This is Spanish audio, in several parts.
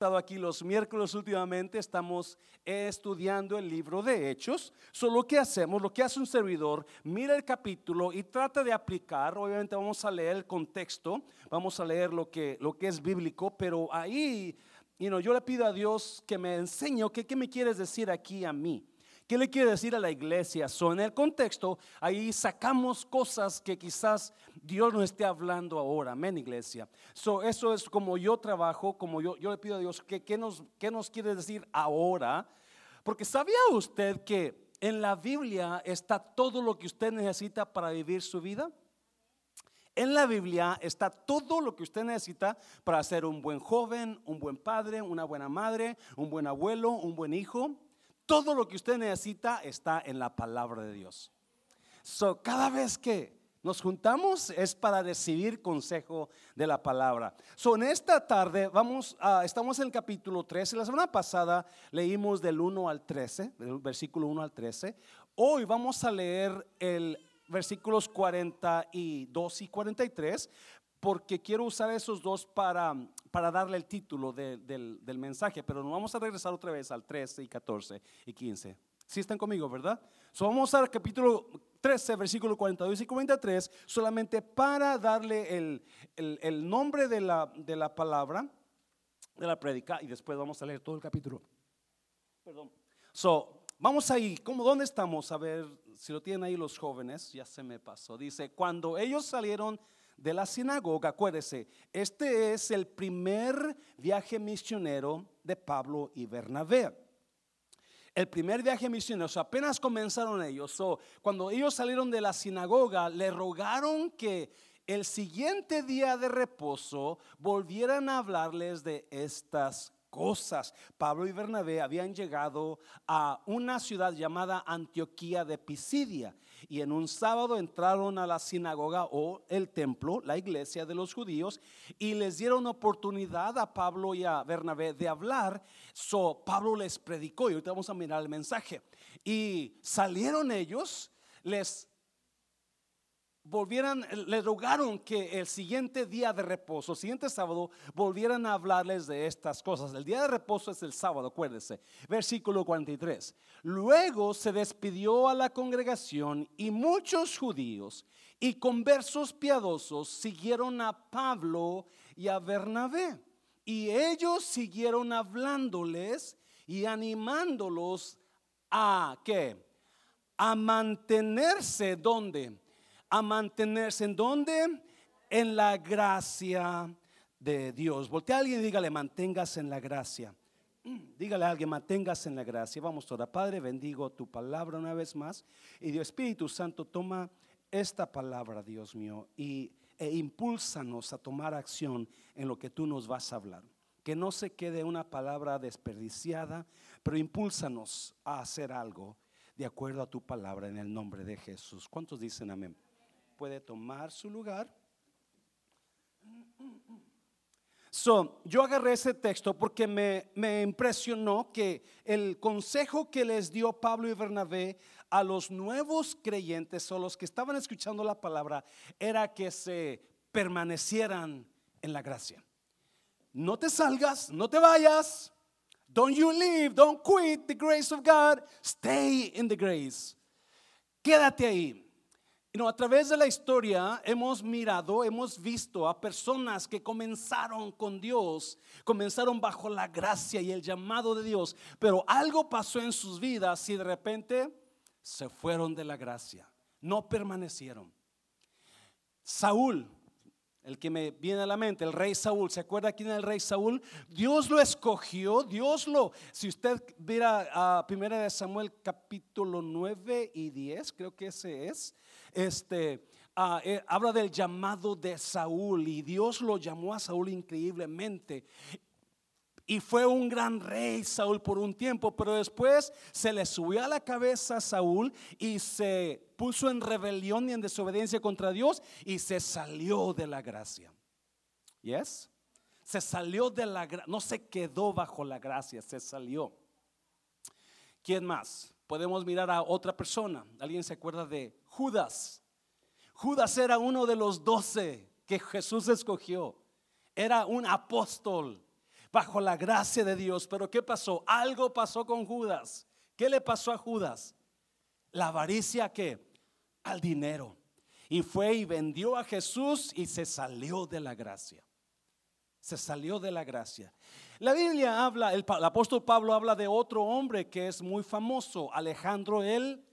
estado aquí los miércoles últimamente, estamos estudiando el libro de Hechos. Solo lo que hacemos, lo que hace un servidor, mira el capítulo y trata de aplicar. Obviamente vamos a leer el contexto, vamos a leer lo que, lo que es bíblico, pero ahí you yo le pido a Dios que me enseñe, ¿qué, ¿qué me quieres decir aquí a mí? ¿Qué le quiere decir a la iglesia? So, en el contexto, ahí sacamos cosas que quizás Dios no esté hablando ahora. Amén, iglesia. So, eso es como yo trabajo, como yo, yo le pido a Dios, que, ¿qué, nos, ¿qué nos quiere decir ahora? Porque ¿sabía usted que en la Biblia está todo lo que usted necesita para vivir su vida? En la Biblia está todo lo que usted necesita para ser un buen joven, un buen padre, una buena madre, un buen abuelo, un buen hijo. Todo lo que usted necesita está en la palabra de Dios. So, cada vez que nos juntamos es para recibir consejo de la palabra. So, en esta tarde vamos a, estamos en el capítulo 13. La semana pasada leímos del 1 al 13, del versículo 1 al 13. Hoy vamos a leer el versículos 42 y 43 porque quiero usar esos dos para, para darle el título del, mensaje, pero nos vamos a regresar otra vez al 13 y 14 y 15. Si están conmigo, ¿verdad? So vamos al capítulo 13, versículo 42 y 43, solamente para darle el, nombre de la, de la palabra, de la prédica, y después vamos a leer todo el capítulo. Perdón. So, vamos ahí, ¿cómo, ¿dónde estamos? A ver si lo tienen ahí los jóvenes, ya se me pasó. Dice, cuando ellos salieron de la sinagoga. Acuérdese, este es el primer viaje misionero de Pablo y Bernabé. El primer viaje misionero, apenas comenzaron ellos. cuando ellos salieron de la sinagoga, le rogaron que el siguiente día de reposo volvieran a hablarles de estas cosas. Pablo y Bernabé habían llegado a una ciudad llamada Antioquía de Pisidia y en un sábado entraron a la sinagoga o el templo, la iglesia de los judíos, y les dieron oportunidad a Pablo y a Bernabé de hablar. So Pablo les predicó y ahorita vamos a mirar el mensaje. Y salieron ellos, les volvieran, le rogaron que el siguiente día de reposo, el siguiente sábado, volvieran a hablarles de estas cosas. El día de reposo es el sábado, acuérdese. Versículo 43. Luego se despidió a la congregación y muchos judíos y conversos piadosos siguieron a Pablo y a Bernabé. Y ellos siguieron hablándoles y animándolos a qué? A mantenerse donde? A mantenerse en donde? En la gracia de Dios. Voltea a alguien y dígale, manténgase en la gracia. Dígale a alguien, manténgase en la gracia. Vamos toda Padre, bendigo tu palabra una vez más. Y Dios Espíritu Santo, toma esta palabra, Dios mío, y, e impúlsanos a tomar acción en lo que tú nos vas a hablar. Que no se quede una palabra desperdiciada, pero impúlsanos a hacer algo de acuerdo a tu palabra en el nombre de Jesús. ¿Cuántos dicen amén? Puede tomar su lugar. So, yo agarré ese texto porque me, me, impresionó que el consejo que les dio Pablo y Bernabé a los nuevos creyentes o los que estaban escuchando la palabra era que se permanecieran en la gracia. No te salgas, no te vayas. Don't you leave, don't quit the grace of God. Stay in the grace. Quédate ahí a través de la historia hemos mirado, hemos visto a personas que comenzaron con Dios, comenzaron bajo la gracia y el llamado de Dios, pero algo pasó en sus vidas y de repente se fueron de la gracia, no permanecieron. Saúl, el que me viene a la mente, el rey Saúl, ¿se acuerda quién es el rey Saúl? Dios lo escogió, Dios lo, si usted viera a primera de Samuel capítulo 9 y 10, creo que ese es, este, ah, eh, habla del llamado de Saúl y Dios lo llamó a Saúl increíblemente. Y fue un gran rey Saúl por un tiempo, pero después se le subió a la cabeza a Saúl y se puso en rebelión y en desobediencia contra Dios y se salió de la gracia. ¿Yes? Se salió de la gracia, no se quedó bajo la gracia, se salió. ¿Quién más? Podemos mirar a otra persona. ¿Alguien se acuerda de Judas. Judas era uno de los doce que Jesús escogió. Era un apóstol. bajo la gracia de Dios. Pero ¿qué pasó? Algo pasó con Judas. ¿Qué le pasó a Judas? La avaricia que al dinero. Y fue y vendió a Jesús y se salió de la gracia. Se salió de la gracia. La Biblia habla, el, apóstol Pablo habla de otro hombre que es muy famoso, Alejandro el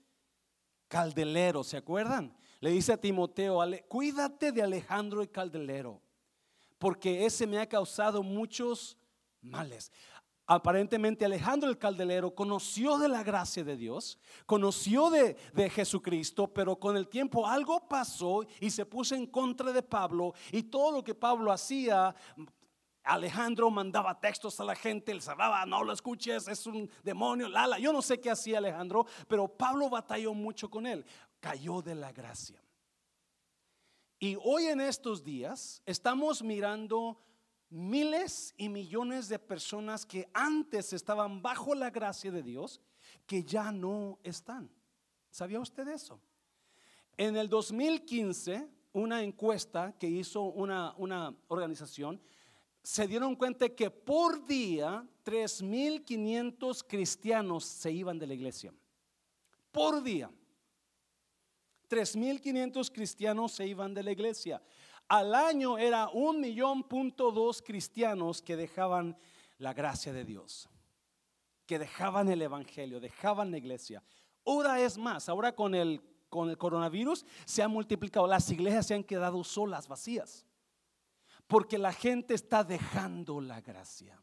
Caldelero, ¿se acuerdan? Le dice a Timoteo, cuídate de Alejandro el Caldelero, porque ese me ha causado muchos males. Aparentemente Alejandro el Caldelero conoció de la gracia de Dios, conoció de, de, Jesucristo, pero con el tiempo algo pasó y se puso en contra de Pablo y todo lo que Pablo hacía Alejandro mandaba textos a la gente, él cerraba, no lo escuches, es un demonio, lala. Yo no sé qué hacía Alejandro, pero Pablo batalló mucho con él. Cayó de la gracia. Y hoy en estos días estamos mirando miles y millones de personas que antes estaban bajo la gracia de Dios, que ya no están. ¿Sabía usted eso? En el 2015, una encuesta que hizo una, una organización se dieron cuenta que por día 3.500 cristianos se iban de la iglesia. Por día. 3.500 cristianos se iban de la iglesia. Al año era un millón punto dos cristianos que dejaban la gracia de Dios, que dejaban el evangelio, dejaban la iglesia. Ahora es más, ahora con el, con el coronavirus se ha multiplicado, las iglesias se han quedado solas, vacías. Porque la gente está dejando la gracia.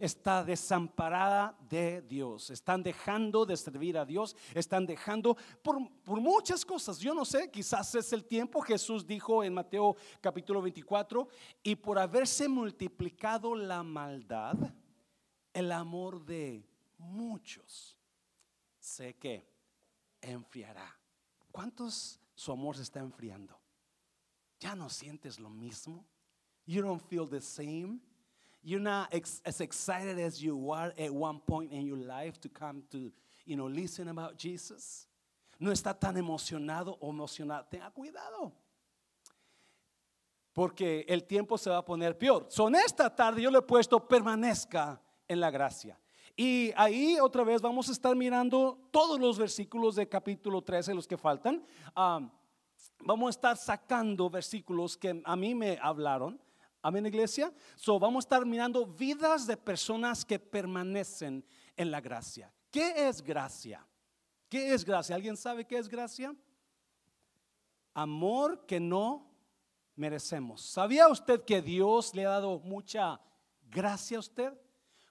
Está desamparada de Dios. Están dejando de servir a Dios. Están dejando por, muchas cosas. Yo no sé, quizás es el tiempo. Jesús dijo en Mateo capítulo 24, y por haberse multiplicado la maldad, el amor de muchos sé que enfriará. ¿Cuántos su amor se está enfriando? ¿Ya no sientes lo mismo? You don't feel the same. You're not as excited as you were at one point in your life to come to, you know, listen about Jesus. No está tan emocionado o emocionado. Tenga cuidado. Porque el tiempo se va a poner peor. Son esta tarde yo le he puesto permanezca en la gracia. Y ahí otra vez vamos a estar mirando todos los versículos de capítulo 13, los que faltan. Um, vamos a estar sacando versículos que a mí me hablaron Amén, iglesia. So, vamos a estar mirando vidas de personas que permanecen en la gracia. ¿Qué es gracia? ¿Qué es gracia? ¿Alguien sabe qué es gracia? Amor que no merecemos. ¿Sabía usted que Dios le ha dado mucha gracia a usted?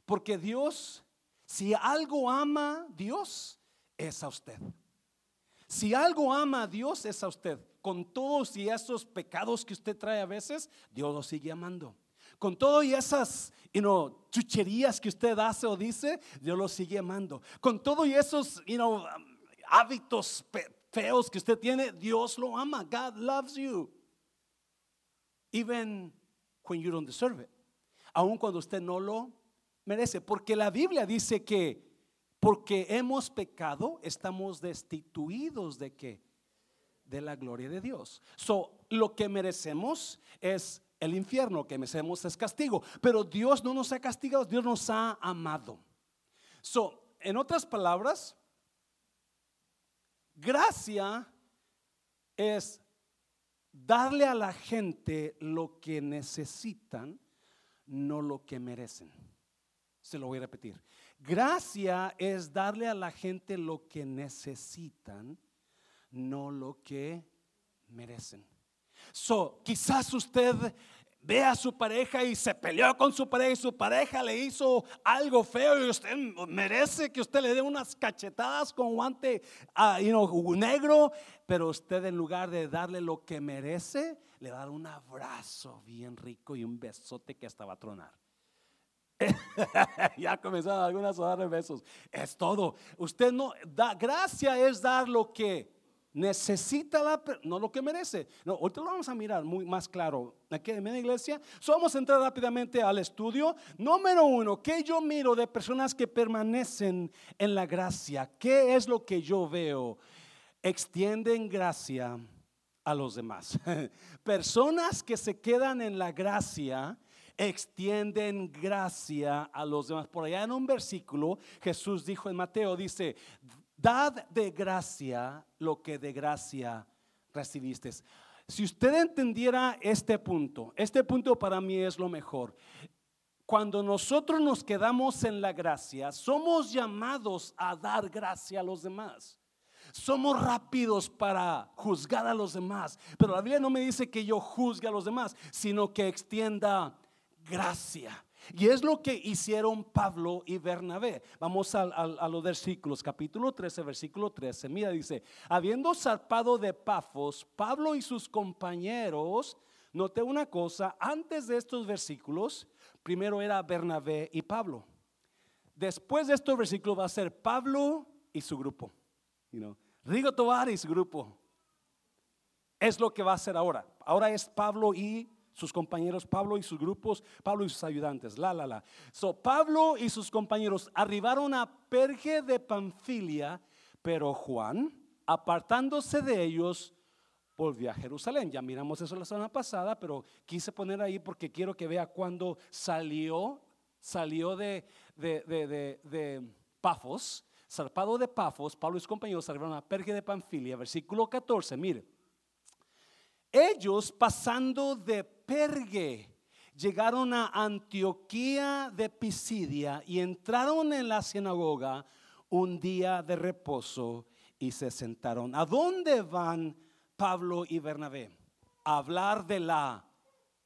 Porque Dios, si algo ama Dios, es a usted. Si algo ama a Dios, es a usted con todos y esos pecados que usted trae a veces, Dios lo sigue amando. Con todas y esas you know, chucherías que usted hace o dice, Dios lo sigue amando. Con todo y esos you know, hábitos feos que usted tiene, Dios lo ama. God loves you. Even when you don't deserve it. Aun cuando usted no lo merece. Porque la Biblia dice que porque hemos pecado, estamos destituidos de qué? De la gloria de Dios. So, lo que merecemos es el infierno, que merecemos es castigo, pero Dios no nos ha castigado, Dios nos ha amado. So, en otras palabras, gracia es darle a la gente lo que necesitan, no lo que merecen. Se lo voy a repetir. Gracia es darle a la gente lo que necesitan, no lo que merecen. So, quizás usted ve a su pareja y se peleó con su pareja y su pareja le hizo algo feo y usted merece que usted le dé unas cachetadas con guante uh, negro, pero usted en lugar de darle lo que merece, le da un abrazo bien rico y un besote que hasta va a tronar. ya comenzaron algunas a darle besos. Es todo. Usted no da, gracia es dar lo que necesita la, no lo que merece. No, ahorita lo vamos a mirar muy más claro. Aquí en la iglesia, so vamos a entrar rápidamente al estudio. Número uno, ¿qué yo miro de personas que permanecen en la gracia? ¿Qué es lo que yo veo? Extienden gracia a los demás. Personas que se quedan en la gracia extienden gracia a los demás. Por allá en un versículo, Jesús dijo en Mateo, dice, dad de gracia lo que de gracia recibiste. Si usted entendiera este punto, este punto para mí es lo mejor. Cuando nosotros nos quedamos en la gracia, somos llamados a dar gracia a los demás. Somos rápidos para juzgar a los demás, pero la Biblia no me dice que yo juzgue a los demás, sino que extienda gracia. Y es lo que hicieron Pablo y Bernabé. Vamos a, los versículos, capítulo 13, versículo 13. Mira, dice, habiendo zarpado de Pafos, Pablo y sus compañeros, noté una cosa, antes de estos versículos, primero era Bernabé y Pablo. Después de estos versículos va a ser Pablo y su grupo. Rigo Tovar y su grupo. Es lo que va a ser ahora. Ahora es Pablo y sus compañeros, Pablo y sus grupos, Pablo y sus ayudantes, la, la, la. So, Pablo y sus compañeros arribaron a Perge de Panfilia, pero Juan, apartándose de ellos, volvió a Jerusalén. Ya miramos eso la semana pasada, pero quise poner ahí porque quiero que vea cuando salió, salió de, de, de, de Pafos, zarpado de Pafos, Pablo y sus compañeros arribaron a Perge de Panfilia, versículo 14, mire. Ellos pasando de Pergue llegaron a Antioquía de Pisidia y entraron en la sinagoga un día de reposo y se sentaron. ¿A dónde van Pablo y Bernabé? A hablar de la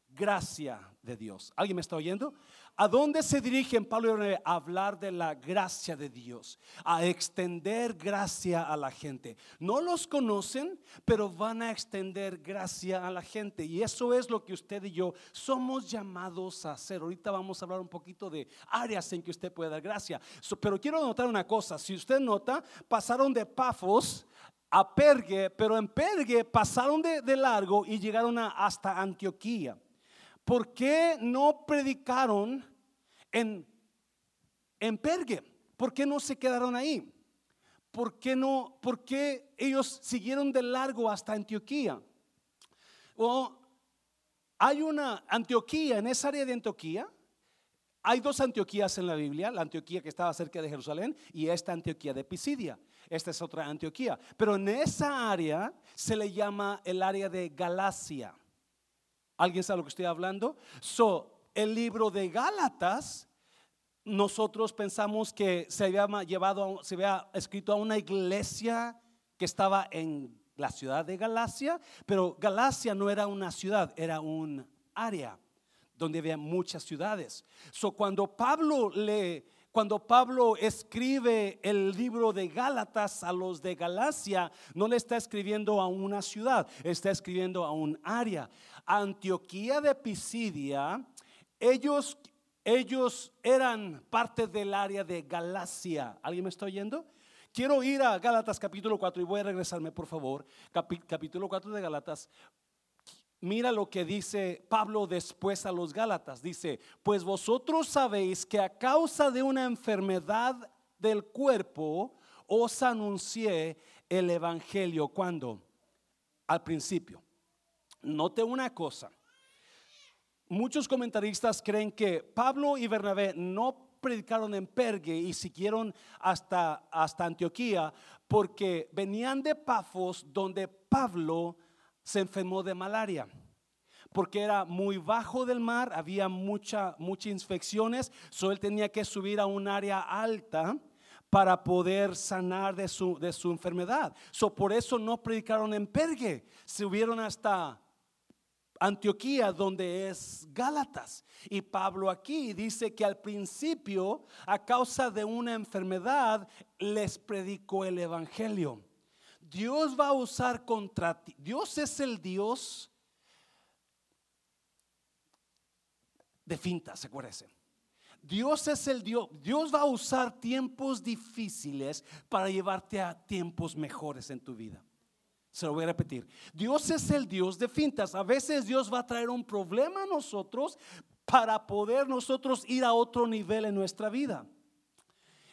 gracia de Dios. ¿Alguien me está oyendo? ¿A dónde se dirigen Pablo y Bernabé? A hablar de la gracia de Dios, a extender gracia a la gente. No los conocen, pero van a extender gracia a la gente. Y eso es lo que usted y yo somos llamados a hacer. Ahorita vamos a hablar un poquito de áreas en que usted puede dar gracia. pero quiero notar una cosa. Si usted nota, pasaron de Pafos a Pergue, pero en Pergue pasaron de, largo y llegaron hasta Antioquía. ¿Por qué no predicaron en, en Pergue? ¿Por qué no se quedaron ahí? ¿Por qué no? ¿Por qué ellos siguieron de largo hasta Antioquía? O hay una Antioquía, en esa área de Antioquía, hay dos Antioquías en la Biblia, la Antioquía que estaba cerca de Jerusalén y esta Antioquía de Pisidia. Esta es otra Antioquía. Pero en esa área se le llama el área de Galacia. ¿Alguien sabe lo que estoy hablando? So, el libro de Gálatas, nosotros pensamos que se había llevado, se escrito a una iglesia que estaba en la ciudad de Galacia, pero Galacia no era una ciudad, era un área donde había muchas ciudades. So, cuando Pablo le cuando Pablo escribe el libro de Gálatas a los de Galacia, no le está escribiendo a una ciudad, está escribiendo a un área. Antioquía de Pisidia, ellos, ellos eran parte del área de Galacia. ¿Alguien me está oyendo? Quiero ir a Gálatas capítulo 4 y voy a regresarme, por favor. capítulo 4 de Gálatas, Mira lo que dice Pablo después a los Gálatas. Dice, pues vosotros sabéis que a causa de una enfermedad del cuerpo os anuncié el Evangelio. cuando Al principio. Note una cosa. Muchos comentaristas creen que Pablo y Bernabé no predicaron en Pergue y siguieron hasta, hasta Antioquía porque venían de Pafos donde Pablo se enfermó de malaria porque era muy bajo del mar, había mucha, muchas infecciones, so él tenía que subir a un área alta para poder sanar de su, de su enfermedad. So, por eso no predicaron en Pergue, subieron hasta Antioquía, donde es Gálatas. Y Pablo aquí dice que al principio, a causa de una enfermedad, les predicó el Evangelio. Dios va a usar contra ti. Dios es el Dios de fintas, acuérdese. Dios es el Dios. Dios va a usar tiempos difíciles para llevarte a tiempos mejores en tu vida. Se lo voy a repetir. Dios es el Dios de fintas. A veces Dios va a traer un problema a nosotros para poder nosotros ir a otro nivel en nuestra vida.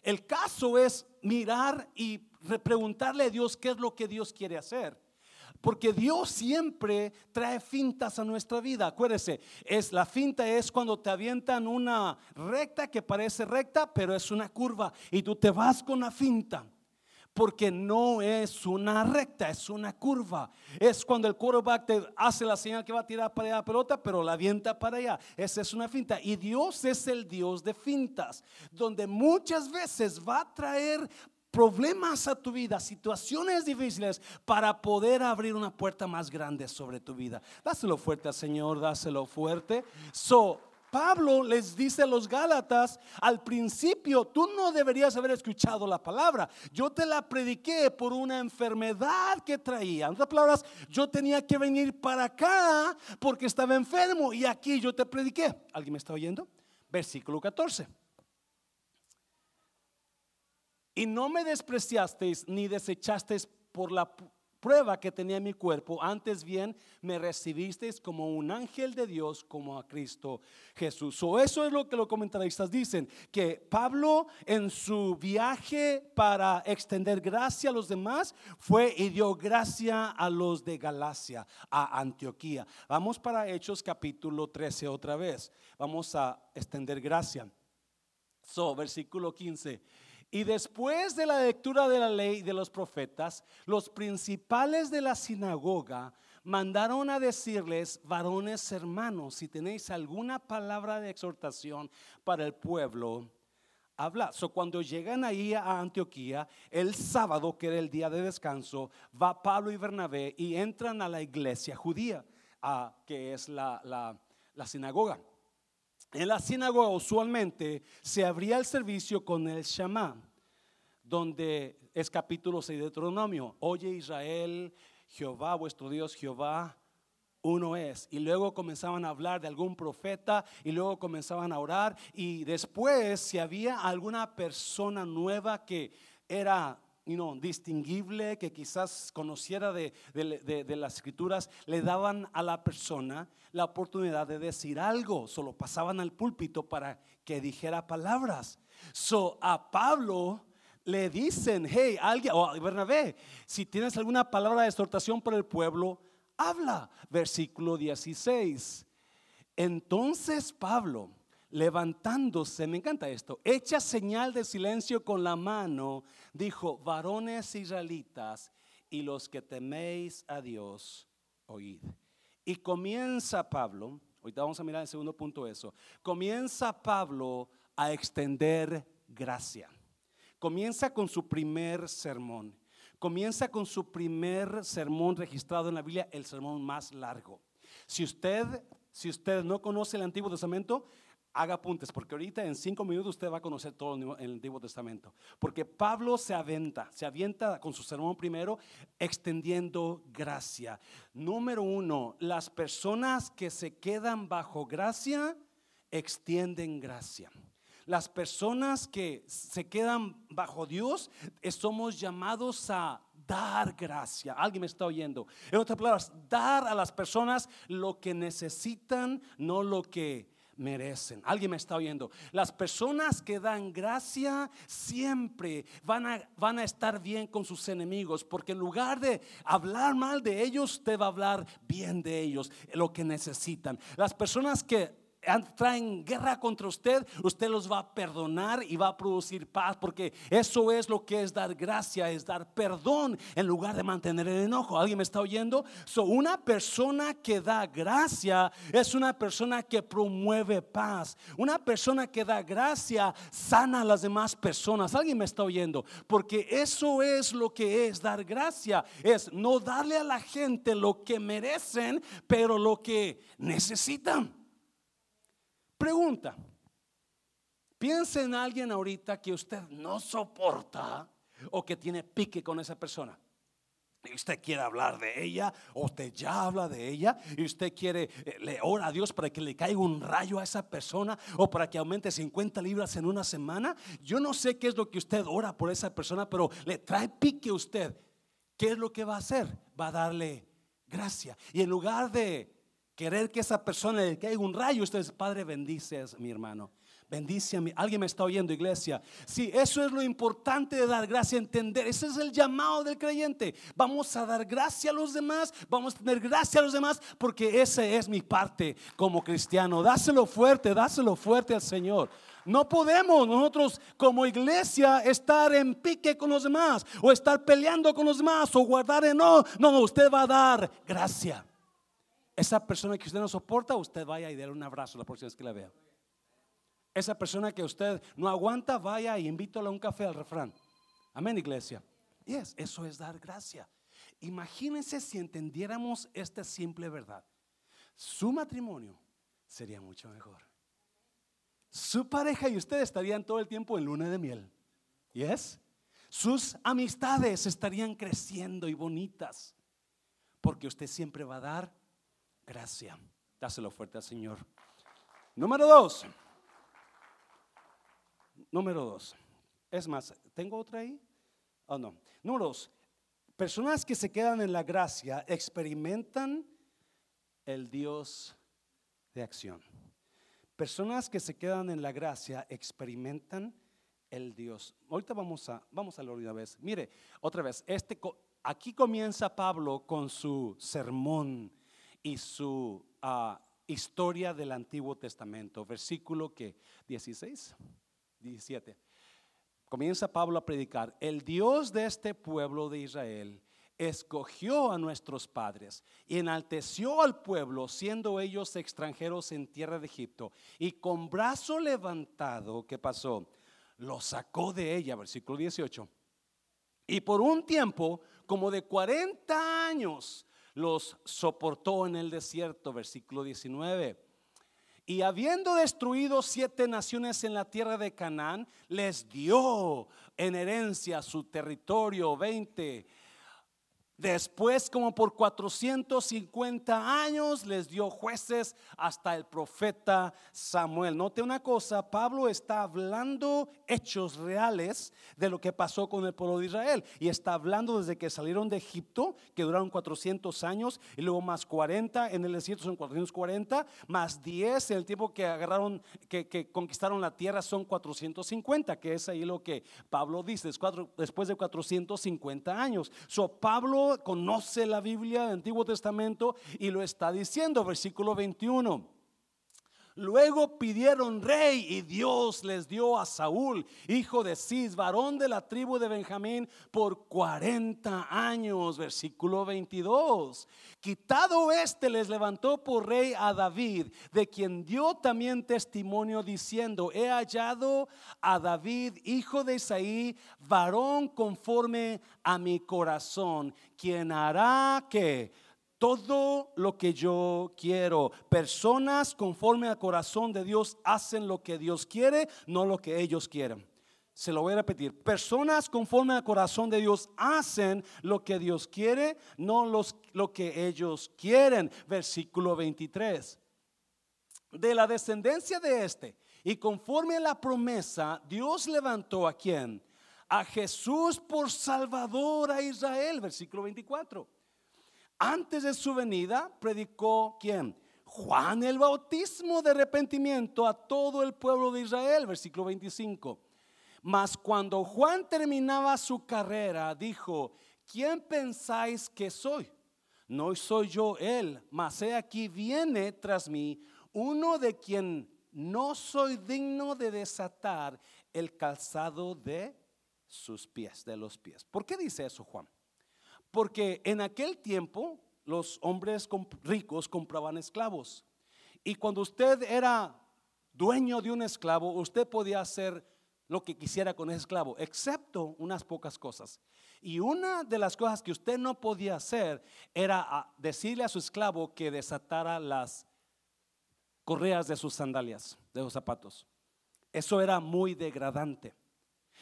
El caso es mirar y preguntarle a Dios qué es lo que Dios quiere hacer. Porque Dios siempre trae fintas a nuestra vida. Acuérdese, es la finta es cuando te avientan una recta que parece recta, pero es una curva y tú te vas con la finta. Porque no es una recta, es una curva. Es cuando el quarterback te hace la señal que va a tirar para allá la pelota, pero la avienta para allá. Esa es una finta. Y Dios es el Dios de fintas, donde muchas veces va a traer problemas a tu vida, situaciones difíciles para poder abrir una puerta más grande sobre tu vida. Dáselo fuerte al Señor, dáselo fuerte. So, Pablo les dice a los Gálatas, al principio tú no deberías haber escuchado la palabra. Yo te la prediqué por una enfermedad que traía. En otras palabras, yo tenía que venir para acá porque estaba enfermo y aquí yo te prediqué. ¿Alguien me está oyendo? Versículo 14. Y no me despreciasteis ni desechasteis por la prueba que tenía mi cuerpo, antes bien me recibisteis como un ángel de Dios, como a Cristo Jesús. O eso es lo que los comentaristas dicen, que Pablo en su viaje para extender gracia a los demás fue y dio gracia a los de Galacia, a Antioquía. Vamos para Hechos capítulo 13 otra vez. Vamos a extender gracia. So, versículo 15. Y después de la lectura de la ley de los profetas, los principales de la sinagoga mandaron a decirles, varones hermanos, si tenéis alguna palabra de exhortación para el pueblo, habla. So, cuando llegan ahí a Antioquía, el sábado, que era el día de descanso, va Pablo y Bernabé y entran a la iglesia judía, que es la, la sinagoga. En la sinagoga usualmente se abría el servicio con el Shama, donde es capítulo 6 de Deuteronomio. Oye Israel, Jehová, vuestro Dios, Jehová, uno es. Y luego comenzaban a hablar de algún profeta y luego comenzaban a orar. Y después, si había alguna persona nueva que era distinguible, que quizás conociera de, las escrituras, le daban a la persona la oportunidad de decir algo, solo pasaban al púlpito para que dijera palabras. So a Pablo le dicen, hey, alguien, o Bernabé, si tienes alguna palabra de exhortación para el pueblo, habla. Versículo 16. Entonces Pablo, levantándose, me encanta esto, echa señal de silencio con la mano, dijo, varones israelitas y los que teméis a Dios, oíd. Y comienza Pablo, ahorita vamos a mirar en segundo punto eso, comienza Pablo a extender gracia. Comienza con su primer sermón. Comienza con su primer sermón registrado en la Biblia, el sermón más largo. Si usted, si usted no conoce el Antiguo Testamento, haga apuntes, porque ahorita en cinco minutos usted va a conocer todo el Antiguo Testamento. Porque Pablo se aventa, se avienta con su sermón primero, extendiendo gracia. Número uno, las personas que se quedan bajo gracia, extienden gracia. Las personas que se quedan bajo Dios, eh, somos llamados a dar gracia. Alguien me está oyendo. En otras palabras, dar a las personas lo que necesitan, no lo que merecen. Alguien me está oyendo. Las personas que dan gracia siempre van a, van a estar bien con sus enemigos, porque en lugar de hablar mal de ellos, usted va a hablar bien de ellos, lo que necesitan. Las personas que traen guerra contra usted, usted los va a perdonar y va a producir paz, porque eso es lo que es dar gracia, es dar perdón en lugar de mantener el enojo. ¿Alguien me está oyendo? So, una persona que da gracia es una persona que promueve paz. Una persona que da gracia sana a las demás personas. ¿Alguien me está oyendo? Porque eso es lo que es dar gracia, es no darle a la gente lo que merecen, pero lo que necesitan. Pregunta. Piensa en alguien ahorita que usted no soporta o que tiene pique con esa persona. Y usted quiere hablar de ella, o usted ya habla de ella, y usted quiere, eh, le ora a Dios para que le caiga un rayo a esa persona, o para que aumente 50 libras en una semana. Yo no sé qué es lo que usted ora por esa persona, pero le trae pique a usted. ¿Qué es lo que va a hacer? Va a darle gracia. Y en lugar de querer que esa persona le caiga un rayo, usted es Padre, bendices mi hermano. Bendice a mí. Alguien me está oyendo, iglesia. Sí, eso es lo importante de dar gracia, entender. Ese es el llamado del creyente. Vamos a dar gracia a los demás, vamos a tener gracia a los demás, porque esa es mi parte como cristiano. Dáselo fuerte, dáselo fuerte al Señor. No podemos nosotros como iglesia estar en pique con los demás o estar peleando con los demás o guardar en no. No, no, usted va a dar gracia. Esa persona que usted no soporta, usted vaya y déle un abrazo la próxima vez que la vea. Esa persona que usted no aguanta, vaya y invítala a un café al refrán. Amén, iglesia. Yes, eso es dar gracia. Imagínense si entendiéramos esta simple verdad. Su matrimonio sería mucho mejor. Su pareja y usted estarían todo el tiempo en luna de miel. Yes. Sus amistades estarían creciendo y bonitas. Porque usted siempre va a dar gracia. Dáselo fuerte al Señor. Número dos. Número dos. Es más, ¿tengo otra ahí? ¿O no? Número dos. Personas que se quedan en la gracia experimentan el Dios de acción. Personas que se quedan en la gracia experimentan el Dios. Ahorita vamos a vamos a leer una vez. Mire, otra vez, este aquí comienza Pablo con su sermón y su ah, historia del Antiguo Testamento, versículo que 16 17. Comienza Pablo a predicar, el Dios de este pueblo de Israel escogió a nuestros padres y enalteció al pueblo, siendo ellos extranjeros en tierra de Egipto, y con brazo levantado, ¿qué pasó? Lo sacó de ella, versículo 18. Y por un tiempo, como de 40 años, los soportó en el desierto, versículo 19 y habiendo destruido siete naciones en la tierra de Canaán, les dio en herencia su territorio, 20 Después, como por 450 años, les dio jueces hasta el profeta Samuel. Note una cosa, Pablo está hablando hechos reales de lo que pasó con el pueblo de Israel. Y está hablando desde que salieron de Egipto, que duraron 400 años, y luego más 40 en el desierto son 440, más 10 en el tiempo que agarraron, que, conquistaron la tierra son 450, que es ahí lo que Pablo dice, después de 450 años. So, Pablo conoce la Biblia, el Antiguo Testamento, y lo está diciendo, versículo 21. Luego pidieron rey y Dios les dio a Saúl, hijo de Cis, varón de la tribu de Benjamín, por 40 años. Versículo 22. Quitado este les levantó por rey a David, de quien dio también testimonio diciendo, he hallado a David, hijo de Isaí, varón conforme a mi corazón, quien hará que todo lo que yo quiero. Personas conforme al corazón de Dios hacen lo que Dios quiere, no lo que ellos quieren. Se lo voy a repetir. Personas conforme al corazón de Dios hacen lo que Dios quiere, no los, lo que ellos quieren. Versículo 23. De la descendencia de este y conforme a la promesa, Dios levantó a quien? A Jesús por Salvador a Israel. Versículo 24 antes de su venida, predicó quién? Juan el bautismo de arrepentimiento a todo el pueblo de Israel, versículo 25. Mas cuando Juan terminaba su carrera, dijo, ¿quién pensáis que soy? No soy yo él, mas he aquí viene tras mí uno de quien no soy digno de desatar el calzado de sus pies, de los pies. ¿Por qué dice eso Juan? Porque en aquel tiempo los hombres ricos compraban esclavos. Y cuando usted era dueño de un esclavo, usted podía hacer lo que quisiera con ese esclavo, excepto unas pocas cosas. Y una de las cosas que usted no podía hacer era decirle a su esclavo que desatara las correas de sus sandalias, de los zapatos. Eso era muy degradante.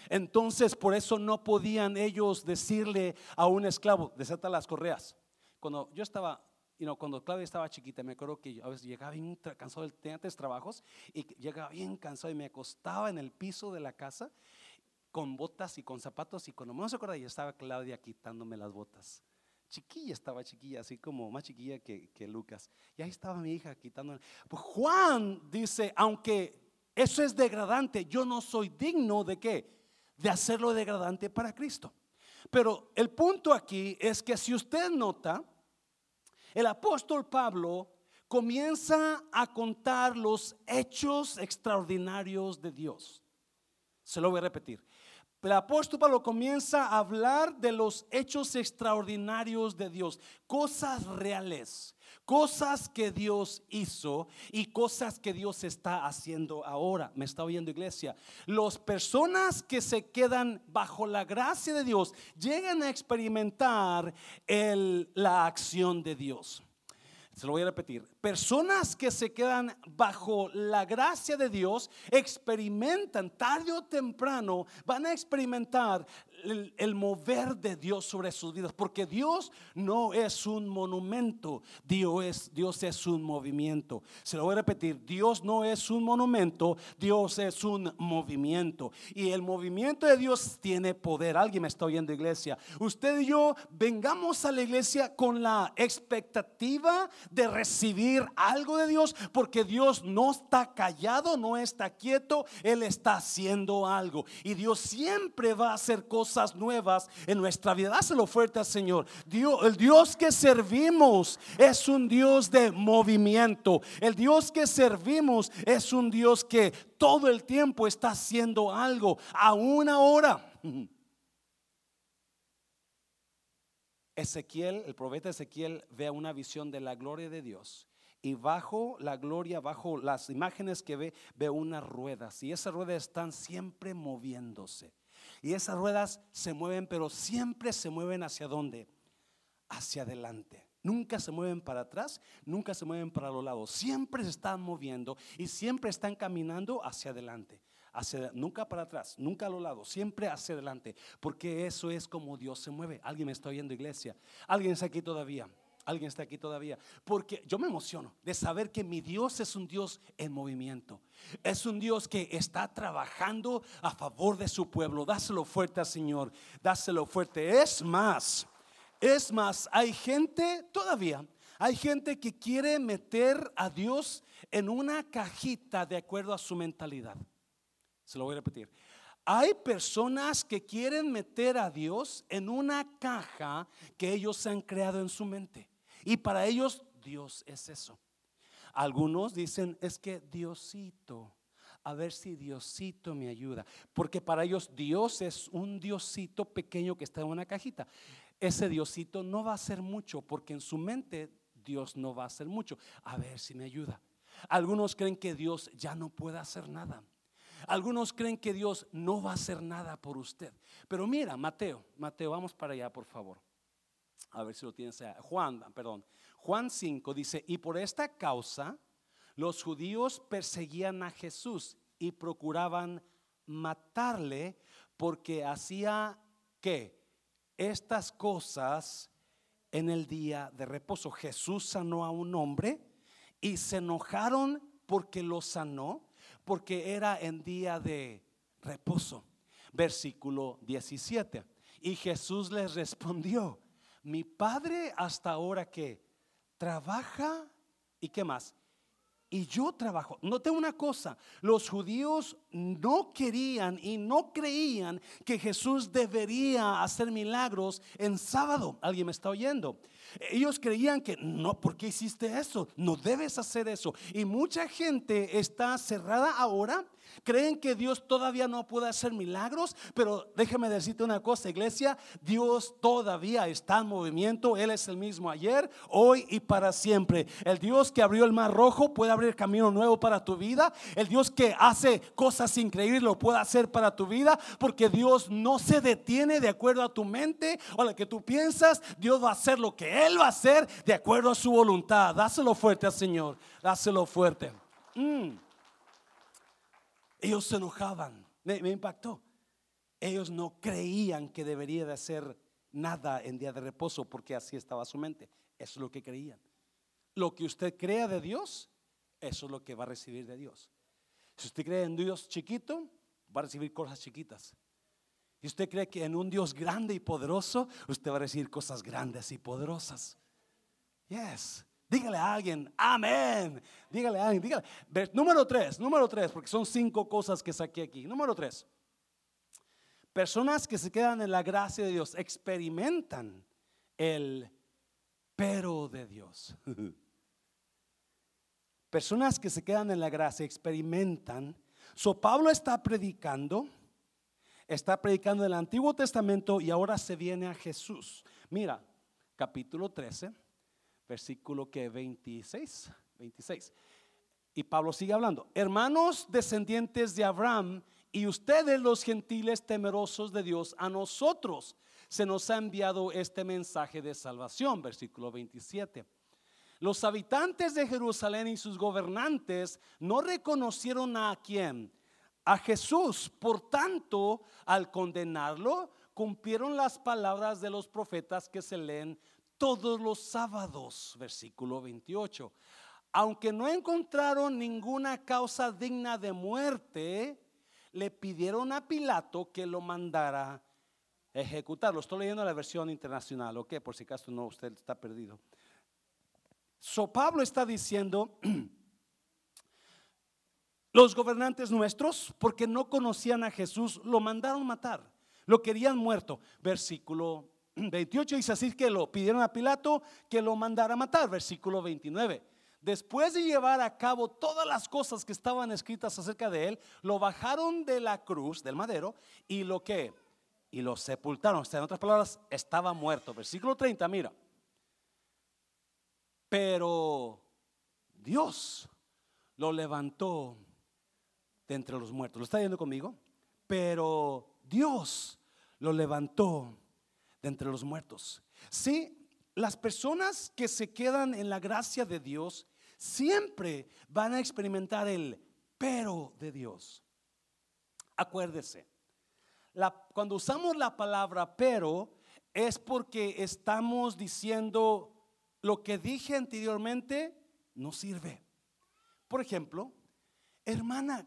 Entonces, por eso no podían ellos decirle a un esclavo, desata las correas. Cuando yo estaba, you know, cuando Claudia estaba chiquita, me acuerdo que a veces llegaba bien cansado, tenía tres trabajos, y llegaba bien cansado y me acostaba en el piso de la casa con botas y con zapatos, y cuando me se acuerda, estaba Claudia quitándome las botas. Chiquilla estaba chiquilla, así como más chiquilla que, Lucas. Y ahí estaba mi hija quitándome. Pues Juan dice, aunque Eso es degradante. Yo no soy digno de qué? De hacerlo degradante para Cristo. Pero el punto aquí es que si usted nota, el apóstol Pablo comienza a contar los hechos extraordinarios de Dios. Se lo voy a repetir. El apóstol Pablo comienza a hablar de los hechos extraordinarios de Dios, cosas reales, cosas que Dios hizo y cosas que Dios está haciendo ahora. Me está oyendo iglesia. Las personas que se quedan bajo la gracia de Dios llegan a experimentar la acción de Dios. Se lo voy a repetir. Personas que se quedan bajo la gracia de Dios experimentan tarde o temprano, van a experimentar el, mover de Dios sobre sus vidas, porque Dios no es un monumento, Dios es, Dios es un movimiento. Se lo voy a repetir, Dios no es un monumento, Dios es un movimiento. Y el movimiento de Dios tiene poder. Alguien me está oyendo, iglesia. Usted y yo vengamos a la iglesia con la expectativa de recibir algo de Dios, porque Dios no está callado, no está quieto, Él está haciendo algo. Y Dios siempre va a hacer cosas cosas nuevas en nuestra vida. Dáselo fuerte al Señor. Dios, el Dios que servimos es un Dios de movimiento. El Dios que servimos es un Dios que todo el tiempo está haciendo algo, aún ahora. Ezequiel, el profeta Ezequiel, ve una visión de la gloria de Dios. Y bajo la gloria, bajo las imágenes que ve, ve unas ruedas. Y esas ruedas están siempre moviéndose. Y esas ruedas se mueven, pero siempre se mueven hacia dónde? Hacia adelante. Nunca se mueven para atrás, nunca se mueven para los lados. Siempre se están moviendo y siempre están caminando hacia adelante. Hacia, nunca para atrás, nunca a los lados, siempre hacia adelante. Porque eso es como Dios se mueve. Alguien me está oyendo, iglesia. Alguien está aquí todavía. Alguien está aquí todavía. Porque yo me emociono de saber que mi Dios es un Dios en movimiento. Es un Dios que está trabajando a favor de su pueblo. Dáselo fuerte Señor. Dáselo fuerte. Es más, es más, hay gente todavía. Hay gente que quiere meter a Dios en una cajita de acuerdo a su mentalidad. Se lo voy a repetir. Hay personas que quieren meter a Dios en una caja que ellos han creado en su mente. Y para ellos Dios es eso. Algunos dicen, es que Diosito, a ver si Diosito me ayuda. Porque para ellos Dios es un Diosito pequeño que está en una cajita. Ese Diosito no va a hacer mucho porque en su mente Dios no va a hacer mucho. A ver si me ayuda. Algunos creen que Dios ya no puede hacer nada. Algunos creen que Dios no va a hacer nada por usted. Pero mira, Mateo, Mateo, vamos para allá, por favor. A ver si lo tienes. Juan, perdón. Juan 5 dice, y por esta causa los judíos perseguían a Jesús y procuraban matarle porque hacía que estas cosas en el día de reposo. Jesús sanó a un hombre y se enojaron porque lo sanó, porque era en día de reposo. Versículo 17. Y Jesús les respondió, mi padre hasta ahora que trabaja y qué más. Y yo trabajo. Note una cosa, los judíos no querían y no creían que Jesús debería hacer milagros en sábado. ¿Alguien me está oyendo? Ellos creían que no, ¿por qué hiciste eso? No debes hacer eso. Y mucha gente está cerrada ahora Creen que Dios todavía no puede hacer milagros, pero déjame decirte una cosa, iglesia, Dios todavía está en movimiento, Él es el mismo ayer, hoy y para siempre. El Dios que abrió el mar rojo puede abrir camino nuevo para tu vida. El Dios que hace cosas increíbles lo puede hacer para tu vida, porque Dios no se detiene de acuerdo a tu mente o a lo que tú piensas. Dios va a hacer lo que Él va a hacer de acuerdo a su voluntad. Dáselo fuerte al Señor, dáselo fuerte. Mm. Ellos se enojaban. Me, impactó. Ellos no creían que debería de hacer nada en día de reposo porque así estaba su mente. Eso es lo que creían. Lo que usted crea de Dios, eso es lo que va a recibir de Dios. Si usted cree en Dios chiquito, va a recibir cosas chiquitas. Si usted cree que en un Dios grande y poderoso, usted va a recibir cosas grandes y poderosas. Yes. Dígale a alguien, amén. Dígale a alguien, dígale. Número tres, número tres, porque son cinco cosas que saqué aquí. Número tres. Personas que se quedan en la gracia de Dios experimentan el pero de Dios. Personas que se quedan en la gracia experimentan. So Pablo está predicando, está predicando el Antiguo Testamento y ahora se viene a Jesús. Mira, capítulo 13 versículo que 26, 26. Y Pablo sigue hablando, hermanos descendientes de Abraham y ustedes los gentiles temerosos de Dios, a nosotros se nos ha enviado este mensaje de salvación, versículo 27. Los habitantes de Jerusalén y sus gobernantes no reconocieron a quién, a Jesús. Por tanto, al condenarlo, cumplieron las palabras de los profetas que se leen todos los sábados, versículo 28. Aunque no encontraron ninguna causa digna de muerte, le pidieron a Pilato que lo mandara ejecutar. Lo estoy leyendo en la versión internacional, ok, por si acaso no, usted está perdido. So Pablo está diciendo, los gobernantes nuestros, porque no conocían a Jesús, lo mandaron matar, lo querían muerto. Versículo 28 dice así que lo pidieron a Pilato que lo mandara a matar, versículo 29. Después de llevar a cabo todas las cosas que estaban escritas acerca de él, lo bajaron de la cruz, del madero, y lo que, y lo sepultaron. O sea, en otras palabras, estaba muerto. Versículo 30, mira. Pero Dios lo levantó de entre los muertos. ¿Lo está viendo conmigo? Pero Dios lo levantó de entre los muertos. Sí, las personas que se quedan en la gracia de Dios siempre van a experimentar el pero de Dios. Acuérdese, cuando usamos la palabra pero es porque estamos diciendo lo que dije anteriormente no sirve. Por ejemplo, hermana,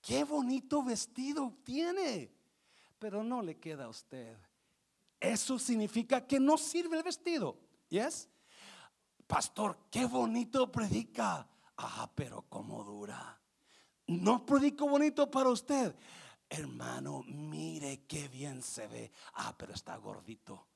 qué bonito vestido tiene, pero no le queda a usted. Eso significa que no sirve el vestido. ¿Yes? Pastor, qué bonito predica. Ah, pero cómo dura. No predico bonito para usted. Hermano, mire qué bien se ve. Ah, pero está gordito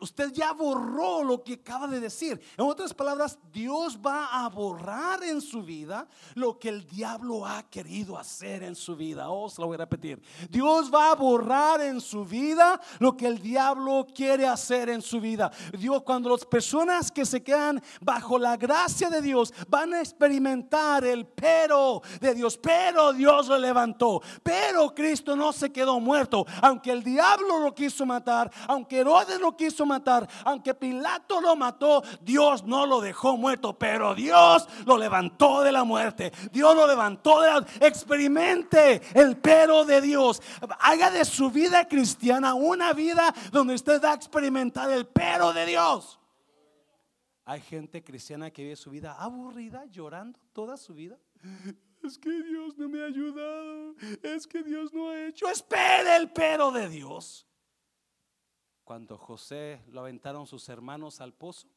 usted ya borró lo que acaba de decir. En otras palabras, Dios va a borrar en su vida lo que el diablo ha querido hacer en su vida. Oh, se lo voy a repetir. Dios va a borrar en su vida lo que el diablo quiere hacer en su vida. Dios, cuando las personas que se quedan bajo la gracia de Dios van a experimentar el pero de Dios, pero Dios lo levantó, pero Cristo no se quedó muerto, aunque el diablo lo quiso matar, aunque Herodes quiso matar, aunque Pilato lo mató, Dios no lo dejó muerto, pero Dios lo levantó de la muerte. Dios lo levantó de la... Experimente el pero de Dios. Haga de su vida cristiana una vida donde usted va a experimentar el pero de Dios. Hay gente cristiana que vive su vida aburrida, llorando toda su vida. Es que Dios no me ha ayudado. Es que Dios no ha hecho. Espere el pero de Dios. Cuando José lo aventaron sus hermanos al pozo,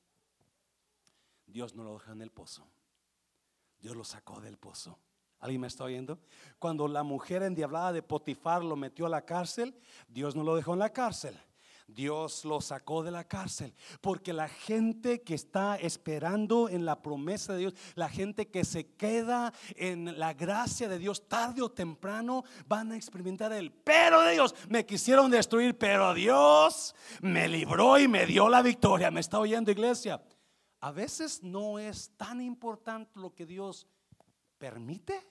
Dios no lo dejó en el pozo. Dios lo sacó del pozo. ¿Alguien me está oyendo? Cuando la mujer endiablada de Potifar lo metió a la cárcel, Dios no lo dejó en la cárcel. Dios lo sacó de la cárcel. Porque la gente que está esperando en la promesa de Dios, la gente que se queda en la gracia de Dios, tarde o temprano van a experimentar el pero de Dios. Me quisieron destruir, pero Dios me libró y me dio la victoria. ¿Me está oyendo iglesia? A veces no es tan importante lo que Dios permite,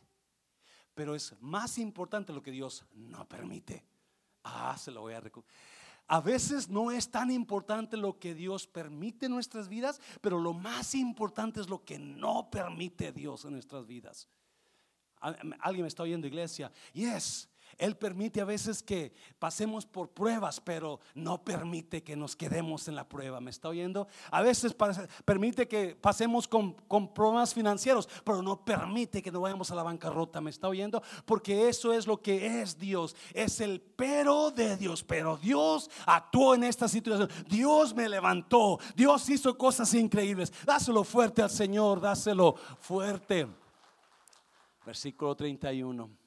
pero es más importante lo que Dios no permite. Ah, se lo voy a recordar. A veces no es tan importante lo que Dios permite en nuestras vidas, pero lo más importante es lo que no permite Dios en nuestras vidas. Alguien me está oyendo, iglesia. Yes, Él permite a veces que pasemos por pruebas, pero no permite que nos quedemos en la prueba. ¿Me está oyendo? A veces permite que pasemos con, con problemas financieros, pero no permite que nos vayamos a la bancarrota. ¿Me está oyendo? Porque eso es lo que es Dios. Es el pero de Dios. Pero Dios actuó en esta situación. Dios me levantó. Dios hizo cosas increíbles. Dáselo fuerte al Señor. Dáselo fuerte. Versículo 31.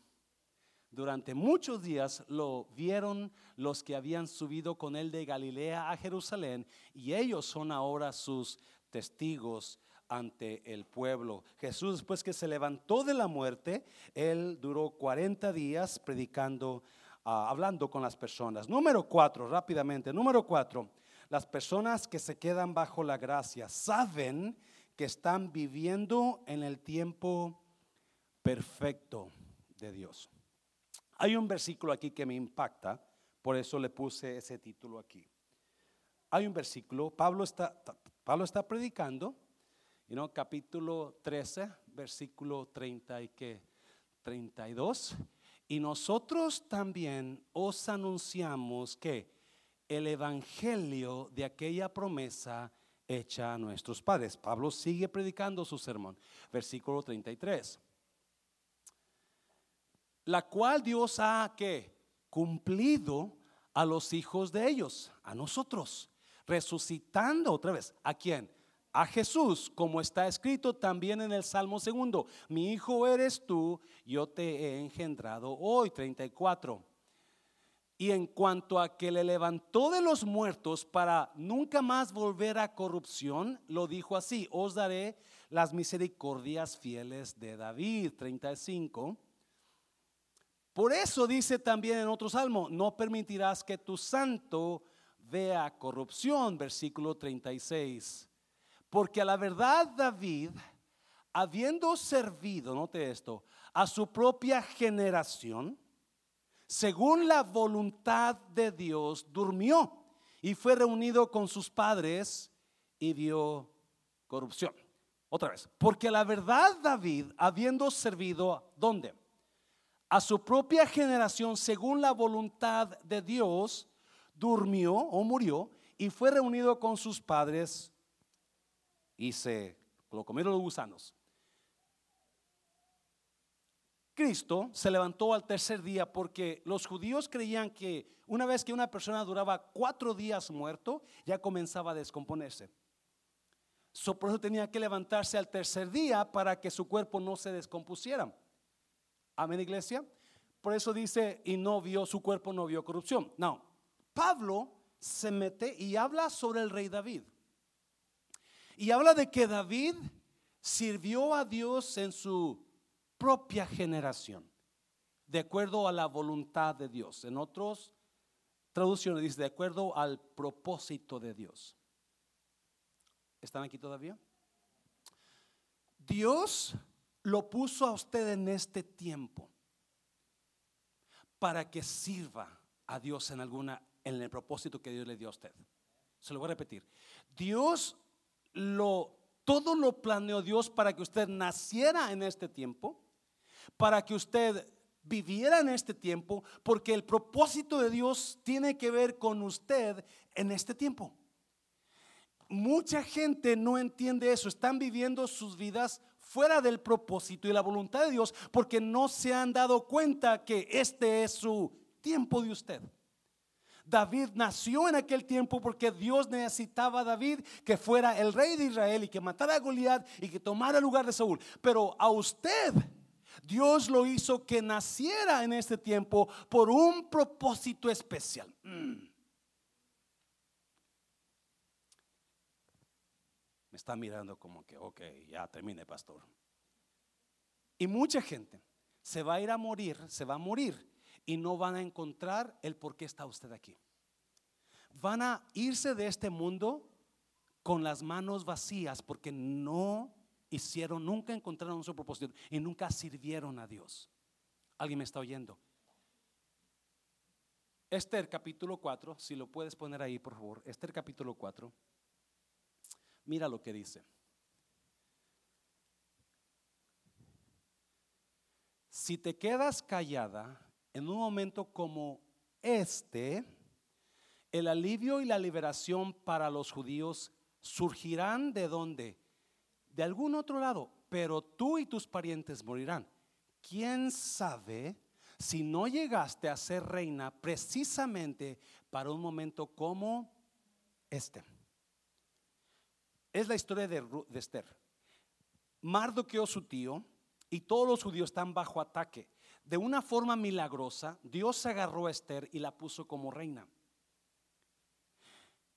Durante muchos días lo vieron los que habían subido con él de Galilea a Jerusalén y ellos son ahora sus testigos ante el pueblo. Jesús después que se levantó de la muerte, él duró 40 días predicando, ah, hablando con las personas. Número cuatro, rápidamente. Número cuatro, las personas que se quedan bajo la gracia saben que están viviendo en el tiempo perfecto de Dios. Hay un versículo aquí que me impacta, por eso le puse ese título aquí. Hay un versículo, Pablo está, Pablo está predicando, you know, capítulo 13, versículo 30 y que 32. Y nosotros también os anunciamos que el evangelio de aquella promesa hecha a nuestros padres. Pablo sigue predicando su sermón. Versículo 33 la cual Dios ha cumplido a los hijos de ellos, a nosotros, resucitando otra vez. ¿A quién? A Jesús, como está escrito también en el Salmo segundo, mi hijo eres tú, yo te he engendrado hoy, 34. Y en cuanto a que le levantó de los muertos para nunca más volver a corrupción, lo dijo así, os daré las misericordias fieles de David, 35. Por eso dice también en otro salmo, no permitirás que tu santo vea corrupción, versículo 36. Porque a la verdad David, habiendo servido, note esto, a su propia generación, según la voluntad de Dios, durmió y fue reunido con sus padres y vio corrupción. Otra vez, porque a la verdad David, habiendo servido, ¿dónde? A su propia generación según la voluntad de Dios, durmió o murió y fue reunido con sus padres y se lo comieron los gusanos. Cristo se levantó al tercer día porque los judíos creían que una vez que una persona duraba cuatro días muerto, ya comenzaba a descomponerse. So, por eso tenía que levantarse al tercer día para que su cuerpo no se descompusiera. Amén, iglesia. Por eso dice, y no vio, su cuerpo no vio corrupción. No, Pablo se mete y habla sobre el rey David. Y habla de que David sirvió a Dios en su propia generación, de acuerdo a la voluntad de Dios. En otras traducciones dice, de acuerdo al propósito de Dios. ¿Están aquí todavía? Dios lo puso a usted en este tiempo para que sirva a Dios en alguna en el propósito que Dios le dio a usted. Se lo voy a repetir. Dios lo todo lo planeó Dios para que usted naciera en este tiempo, para que usted viviera en este tiempo, porque el propósito de Dios tiene que ver con usted en este tiempo. Mucha gente no entiende eso, están viviendo sus vidas fuera del propósito y la voluntad de Dios porque no se han dado cuenta que este es su tiempo de usted. David nació en aquel tiempo porque Dios necesitaba a David que fuera el rey de Israel y que matara a Goliat y que tomara el lugar de Saúl. Pero a usted Dios lo hizo que naciera en este tiempo por un propósito especial. Mm. Está mirando como que, ok, ya termine, pastor. Y mucha gente se va a ir a morir, se va a morir y no van a encontrar el por qué está usted aquí. Van a irse de este mundo con las manos vacías porque no hicieron, nunca encontraron su propósito y nunca sirvieron a Dios. ¿Alguien me está oyendo? Esther capítulo 4, si lo puedes poner ahí por favor, Esther capítulo 4. Mira lo que dice. Si te quedas callada en un momento como este, el alivio y la liberación para los judíos surgirán de dónde? De algún otro lado, pero tú y tus parientes morirán. ¿Quién sabe si no llegaste a ser reina precisamente para un momento como este? Es la historia de, de Esther. Mardoqueo, su tío, y todos los judíos están bajo ataque. De una forma milagrosa, Dios agarró a Esther y la puso como reina.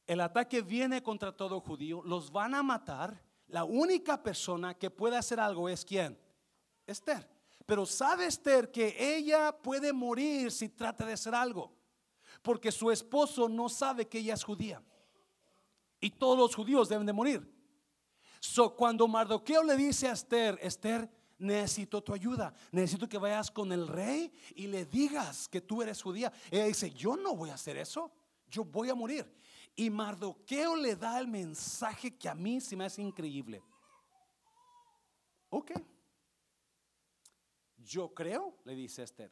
El ataque viene contra todo judío, los van a matar. La única persona que puede hacer algo es quién? Esther. Pero sabe Esther que ella puede morir si trata de hacer algo, porque su esposo no sabe que ella es judía. Y todos los judíos deben de morir. So, cuando Mardoqueo le dice a Esther, Esther, necesito tu ayuda, necesito que vayas con el rey y le digas que tú eres judía. Ella dice, yo no voy a hacer eso, yo voy a morir. Y Mardoqueo le da el mensaje que a mí se me hace increíble. Ok. Yo creo, le dice Esther,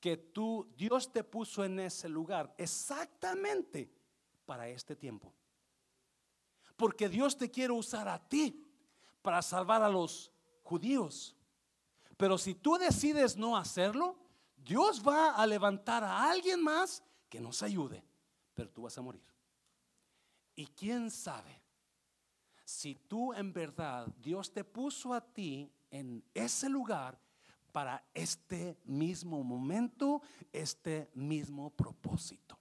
que tú, Dios te puso en ese lugar exactamente para este tiempo. Porque Dios te quiere usar a ti para salvar a los judíos. Pero si tú decides no hacerlo, Dios va a levantar a alguien más que nos ayude, pero tú vas a morir. Y quién sabe si tú en verdad Dios te puso a ti en ese lugar para este mismo momento, este mismo propósito.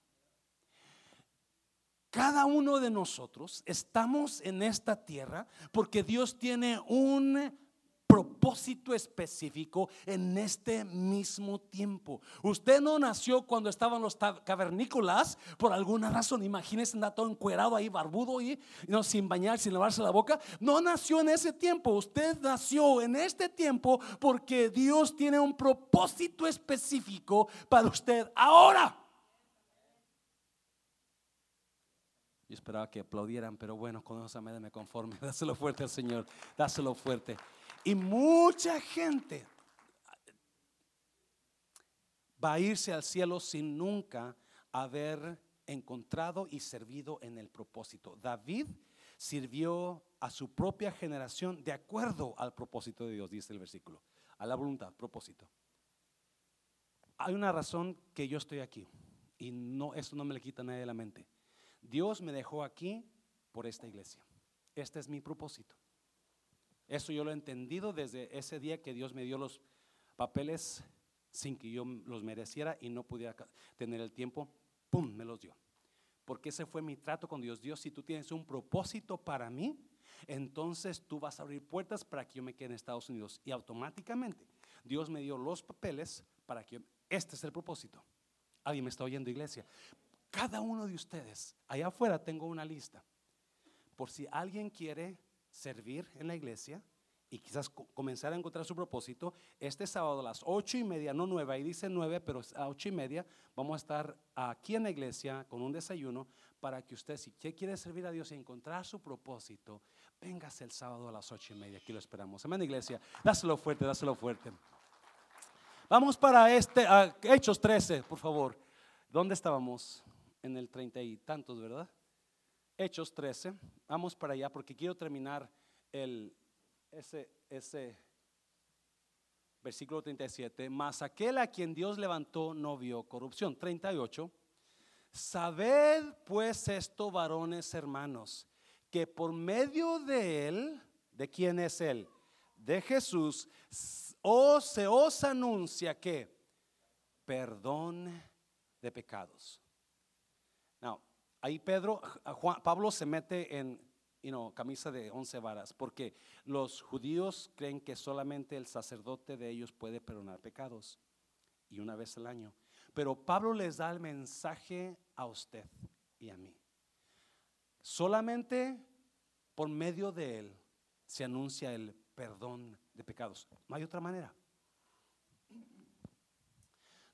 Cada uno de nosotros estamos en esta tierra porque Dios tiene un propósito específico en este mismo tiempo. Usted no nació cuando estaban los cavernícolas por alguna razón. Imagínese andar todo encuerado ahí, barbudo y no, sin bañar, sin lavarse la boca. No nació en ese tiempo. Usted nació en este tiempo porque Dios tiene un propósito específico para usted ahora. Yo esperaba que aplaudieran, pero bueno, con esa me conforme. Dáselo fuerte al Señor. Dáselo fuerte. Y mucha gente va a irse al cielo sin nunca haber encontrado y servido en el propósito. David sirvió a su propia generación de acuerdo al propósito de Dios, dice el versículo, a la voluntad, propósito. Hay una razón que yo estoy aquí y no eso no me le quita nadie de la mente. Dios me dejó aquí por esta iglesia. Este es mi propósito. Eso yo lo he entendido desde ese día que Dios me dio los papeles sin que yo los mereciera y no pudiera tener el tiempo, ¡pum!, me los dio. Porque ese fue mi trato con Dios. Dios, si tú tienes un propósito para mí, entonces tú vas a abrir puertas para que yo me quede en Estados Unidos. Y automáticamente Dios me dio los papeles para que este es el propósito. Alguien me está oyendo, iglesia. Cada uno de ustedes, allá afuera tengo una lista. Por si alguien quiere servir en la iglesia y quizás comenzar a encontrar su propósito, este sábado a las ocho y media, no nueve, ahí dice nueve, pero a ocho y media vamos a estar aquí en la iglesia con un desayuno para que usted, si quiere servir a Dios y encontrar su propósito, véngase el sábado a las ocho y media, aquí lo esperamos. Amén, iglesia, dáselo fuerte, dáselo fuerte. Vamos para este, Hechos 13, por favor. ¿Dónde estábamos? En el treinta y tantos, ¿verdad? Hechos 13. Vamos para allá porque quiero terminar el, ese, ese versículo 37. Mas aquel a quien Dios levantó no vio corrupción. 38. Sabed pues esto, varones hermanos, que por medio de él, ¿de quién es él? De Jesús, o se os anuncia que perdón de pecados. Ahí Pedro, Pablo se mete en camisa de once varas, porque los judíos creen que solamente el sacerdote de ellos puede perdonar pecados, y una vez al año. Pero Pablo les da el mensaje a usted y a mí. Solamente por medio de él se anuncia el perdón de pecados. No hay otra manera.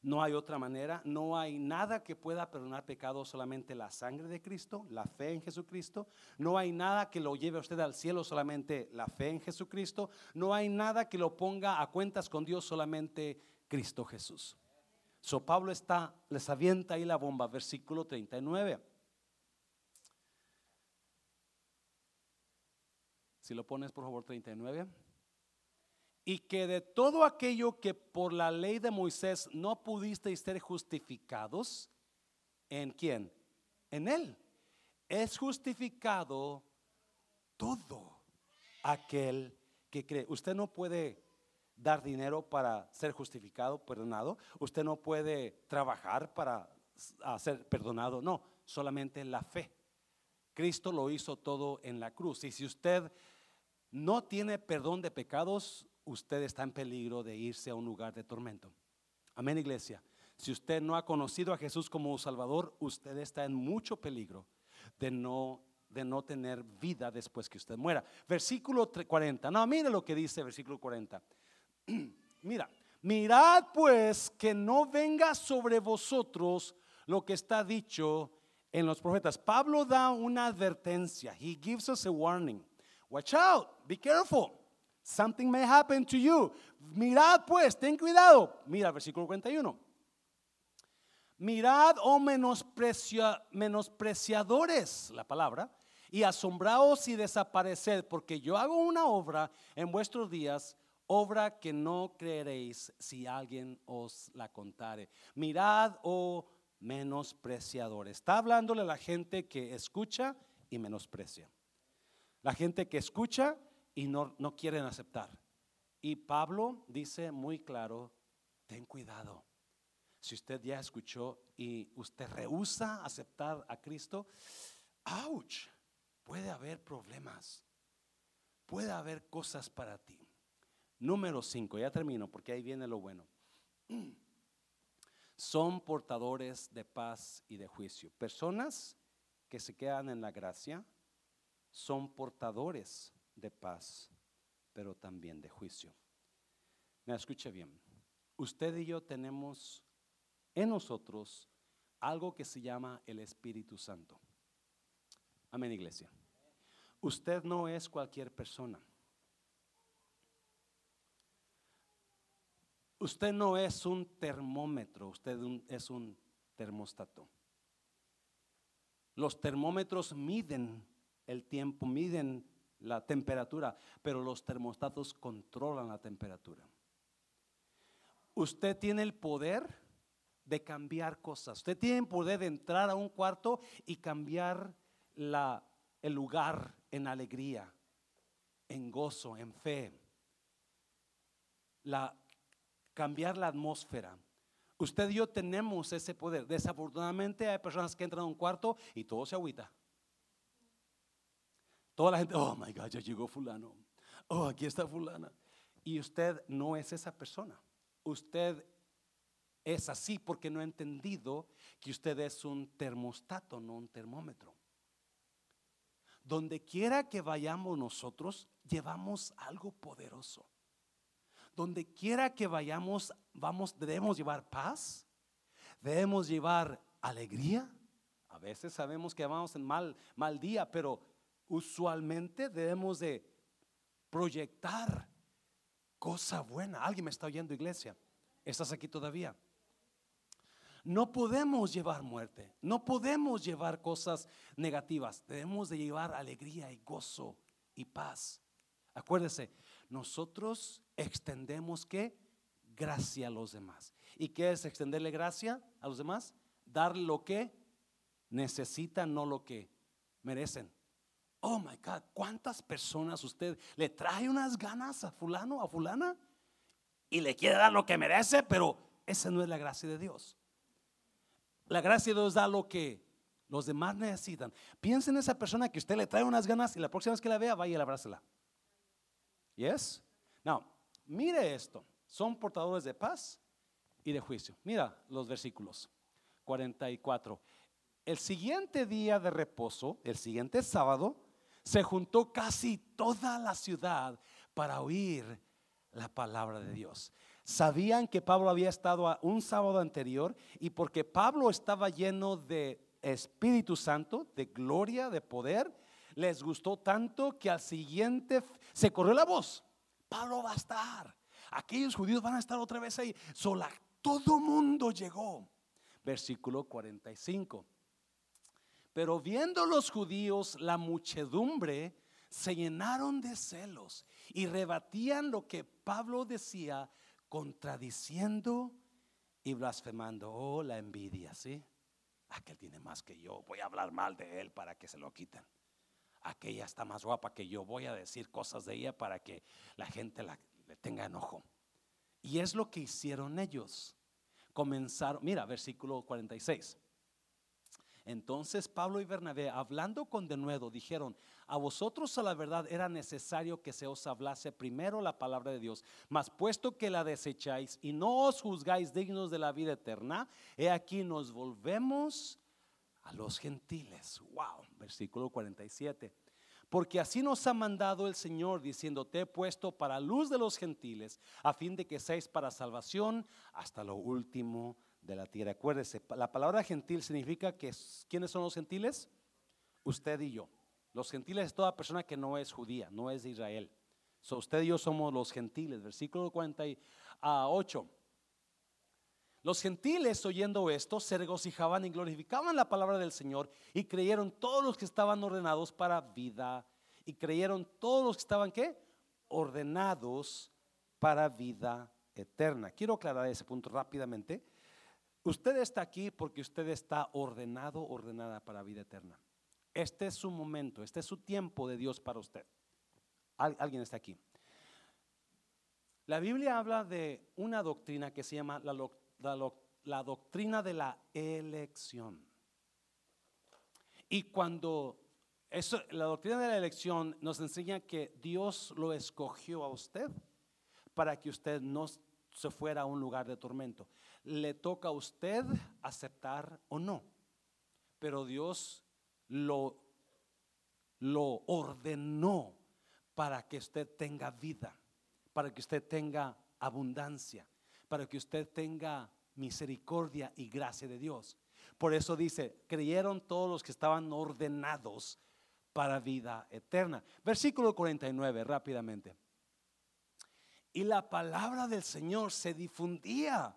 No hay otra manera, no hay nada que pueda perdonar pecados, solamente la sangre de Cristo, la fe en Jesucristo. No hay nada que lo lleve a usted al cielo, solamente la fe en Jesucristo. No hay nada que lo ponga a cuentas con Dios, solamente Cristo Jesús. So Pablo está, les avienta ahí la bomba, versículo 39. Si lo pones, por favor, 39. Y que de todo aquello que por la ley de Moisés no pudisteis ser justificados, ¿en quién? En él. Es justificado todo aquel que cree. Usted no puede dar dinero para ser justificado, perdonado. Usted no puede trabajar para ser perdonado. No, solamente la fe. Cristo lo hizo todo en la cruz. Y si usted no tiene perdón de pecados, usted está en peligro de irse a un lugar de tormento. Amén, iglesia. Si usted no ha conocido a Jesús como Salvador, usted está en mucho peligro de no de no tener vida después que usted muera. Versículo 40. No, mire lo que dice versículo 40. Mira, mirad pues que no venga sobre vosotros lo que está dicho en los profetas. Pablo da una advertencia. He gives us a warning. Watch out, be careful. Something may happen to you. Mirad pues, ten cuidado. Mira, versículo 41. Mirad, oh menospreciadores, la palabra, y asombraos y desapareced, porque yo hago una obra en vuestros días, obra que no creeréis si alguien os la contare. Mirad, oh menospreciadores. Está hablándole a la gente que escucha y menosprecia. La gente que escucha y no, no quieren aceptar. Y Pablo dice muy claro, ten cuidado. Si usted ya escuchó y usted rehúsa aceptar a Cristo, ouch, puede haber problemas. Puede haber cosas para ti. Número 5, ya termino porque ahí viene lo bueno. Son portadores de paz y de juicio. Personas que se quedan en la gracia son portadores de paz, pero también de juicio. Me escucha bien. Usted y yo tenemos en nosotros algo que se llama el Espíritu Santo. Amén, iglesia. Usted no es cualquier persona. Usted no es un termómetro, usted es un termostato. Los termómetros miden el tiempo, miden la temperatura, pero los termostatos controlan la temperatura. Usted tiene el poder de cambiar cosas. Usted tiene el poder de entrar a un cuarto y cambiar la, el lugar en alegría, en gozo, en fe. La, cambiar la atmósfera. Usted y yo tenemos ese poder. Desafortunadamente hay personas que entran a un cuarto y todo se agüita. Toda la gente, oh my God, ya llegó fulano. Oh, aquí está fulana. Y usted no es esa persona. Usted es así porque no ha entendido que usted es un termostato, no un termómetro. Donde quiera que vayamos nosotros, llevamos algo poderoso. Donde quiera que vayamos, vamos, debemos llevar paz, debemos llevar alegría. A veces sabemos que vamos en mal, mal día, pero usualmente debemos de proyectar cosa buena. Alguien me está oyendo, iglesia. ¿Estás aquí todavía? No podemos llevar muerte, no podemos llevar cosas negativas, debemos de llevar alegría y gozo y paz. Acuérdese, nosotros extendemos qué? Gracia a los demás. ¿Y qué es extenderle gracia a los demás? Dar lo que necesitan, no lo que merecen. Oh my God, ¿cuántas personas usted le trae unas ganas a fulano, a fulana? Y le quiere dar lo que merece, pero esa no es la gracia de Dios. La gracia de Dios da lo que los demás necesitan. Piensa en esa persona que usted le trae unas ganas y la próxima vez que la vea, vaya y abrázela. ¿Yes? Now, mire esto. Son portadores de paz y de juicio. Mira los versículos 44. El siguiente día de reposo, el siguiente sábado, se juntó casi toda la ciudad para oír la palabra de Dios sabían que Pablo había estado un sábado anterior y porque Pablo estaba lleno de Espíritu Santo, de gloria, de poder, les gustó tanto que al siguiente se corrió la voz. Pablo va a estar. Aquellos judíos van a estar otra vez ahí. Sola, todo mundo llegó. Versículo 45. Pero viendo los judíos la muchedumbre, se llenaron de celos y rebatían lo que Pablo decía, contradiciendo y blasfemando. Oh, la envidia, ¿sí? Aquel tiene más que yo, voy a hablar mal de él para que se lo quiten. Aquella está más guapa que yo, voy a decir cosas de ella para que la gente le tenga enojo. Y es lo que hicieron ellos. Comenzaron, mira, versículo 46. Entonces Pablo y Bernabé, hablando con denuedo, dijeron, a vosotros a la verdad era necesario que se os hablase primero la palabra de Dios, mas puesto que la desecháis y no os juzgáis dignos de la vida eterna, he aquí nos volvemos a los gentiles. Wow, versículo 47. Porque así nos ha mandado el Señor diciendo, te he puesto para luz de los gentiles, a fin de que seáis para salvación hasta lo último de la tierra. Acuérdese, la palabra gentil significa que ¿quiénes son los gentiles? Usted y yo. Los gentiles es toda persona que no es judía, no es de Israel. So, usted y yo somos los gentiles. Versículo 48. Los gentiles oyendo esto se regocijaban y glorificaban la palabra del Señor y creyeron todos los que estaban ordenados para vida y creyeron todos los que estaban qué? Ordenados para vida eterna. Quiero aclarar ese punto rápidamente. Usted está aquí porque usted está ordenado, ordenada para vida eterna. Este es su momento, este es su tiempo de Dios para usted. alguien está aquí. La Biblia habla de una doctrina que se llama la, doctrina de la elección. Y cuando eso, la doctrina de la elección nos enseña que Dios lo escogió a usted para que usted no se fuera a un lugar de tormento. Le toca a usted aceptar o no. Pero Dios lo, lo ordenó para que usted tenga vida, para que usted tenga abundancia, para que usted tenga misericordia y gracia de Dios. Por eso dice, creyeron todos los que estaban ordenados para vida eterna. Versículo 49, rápidamente. Y la palabra del Señor se difundía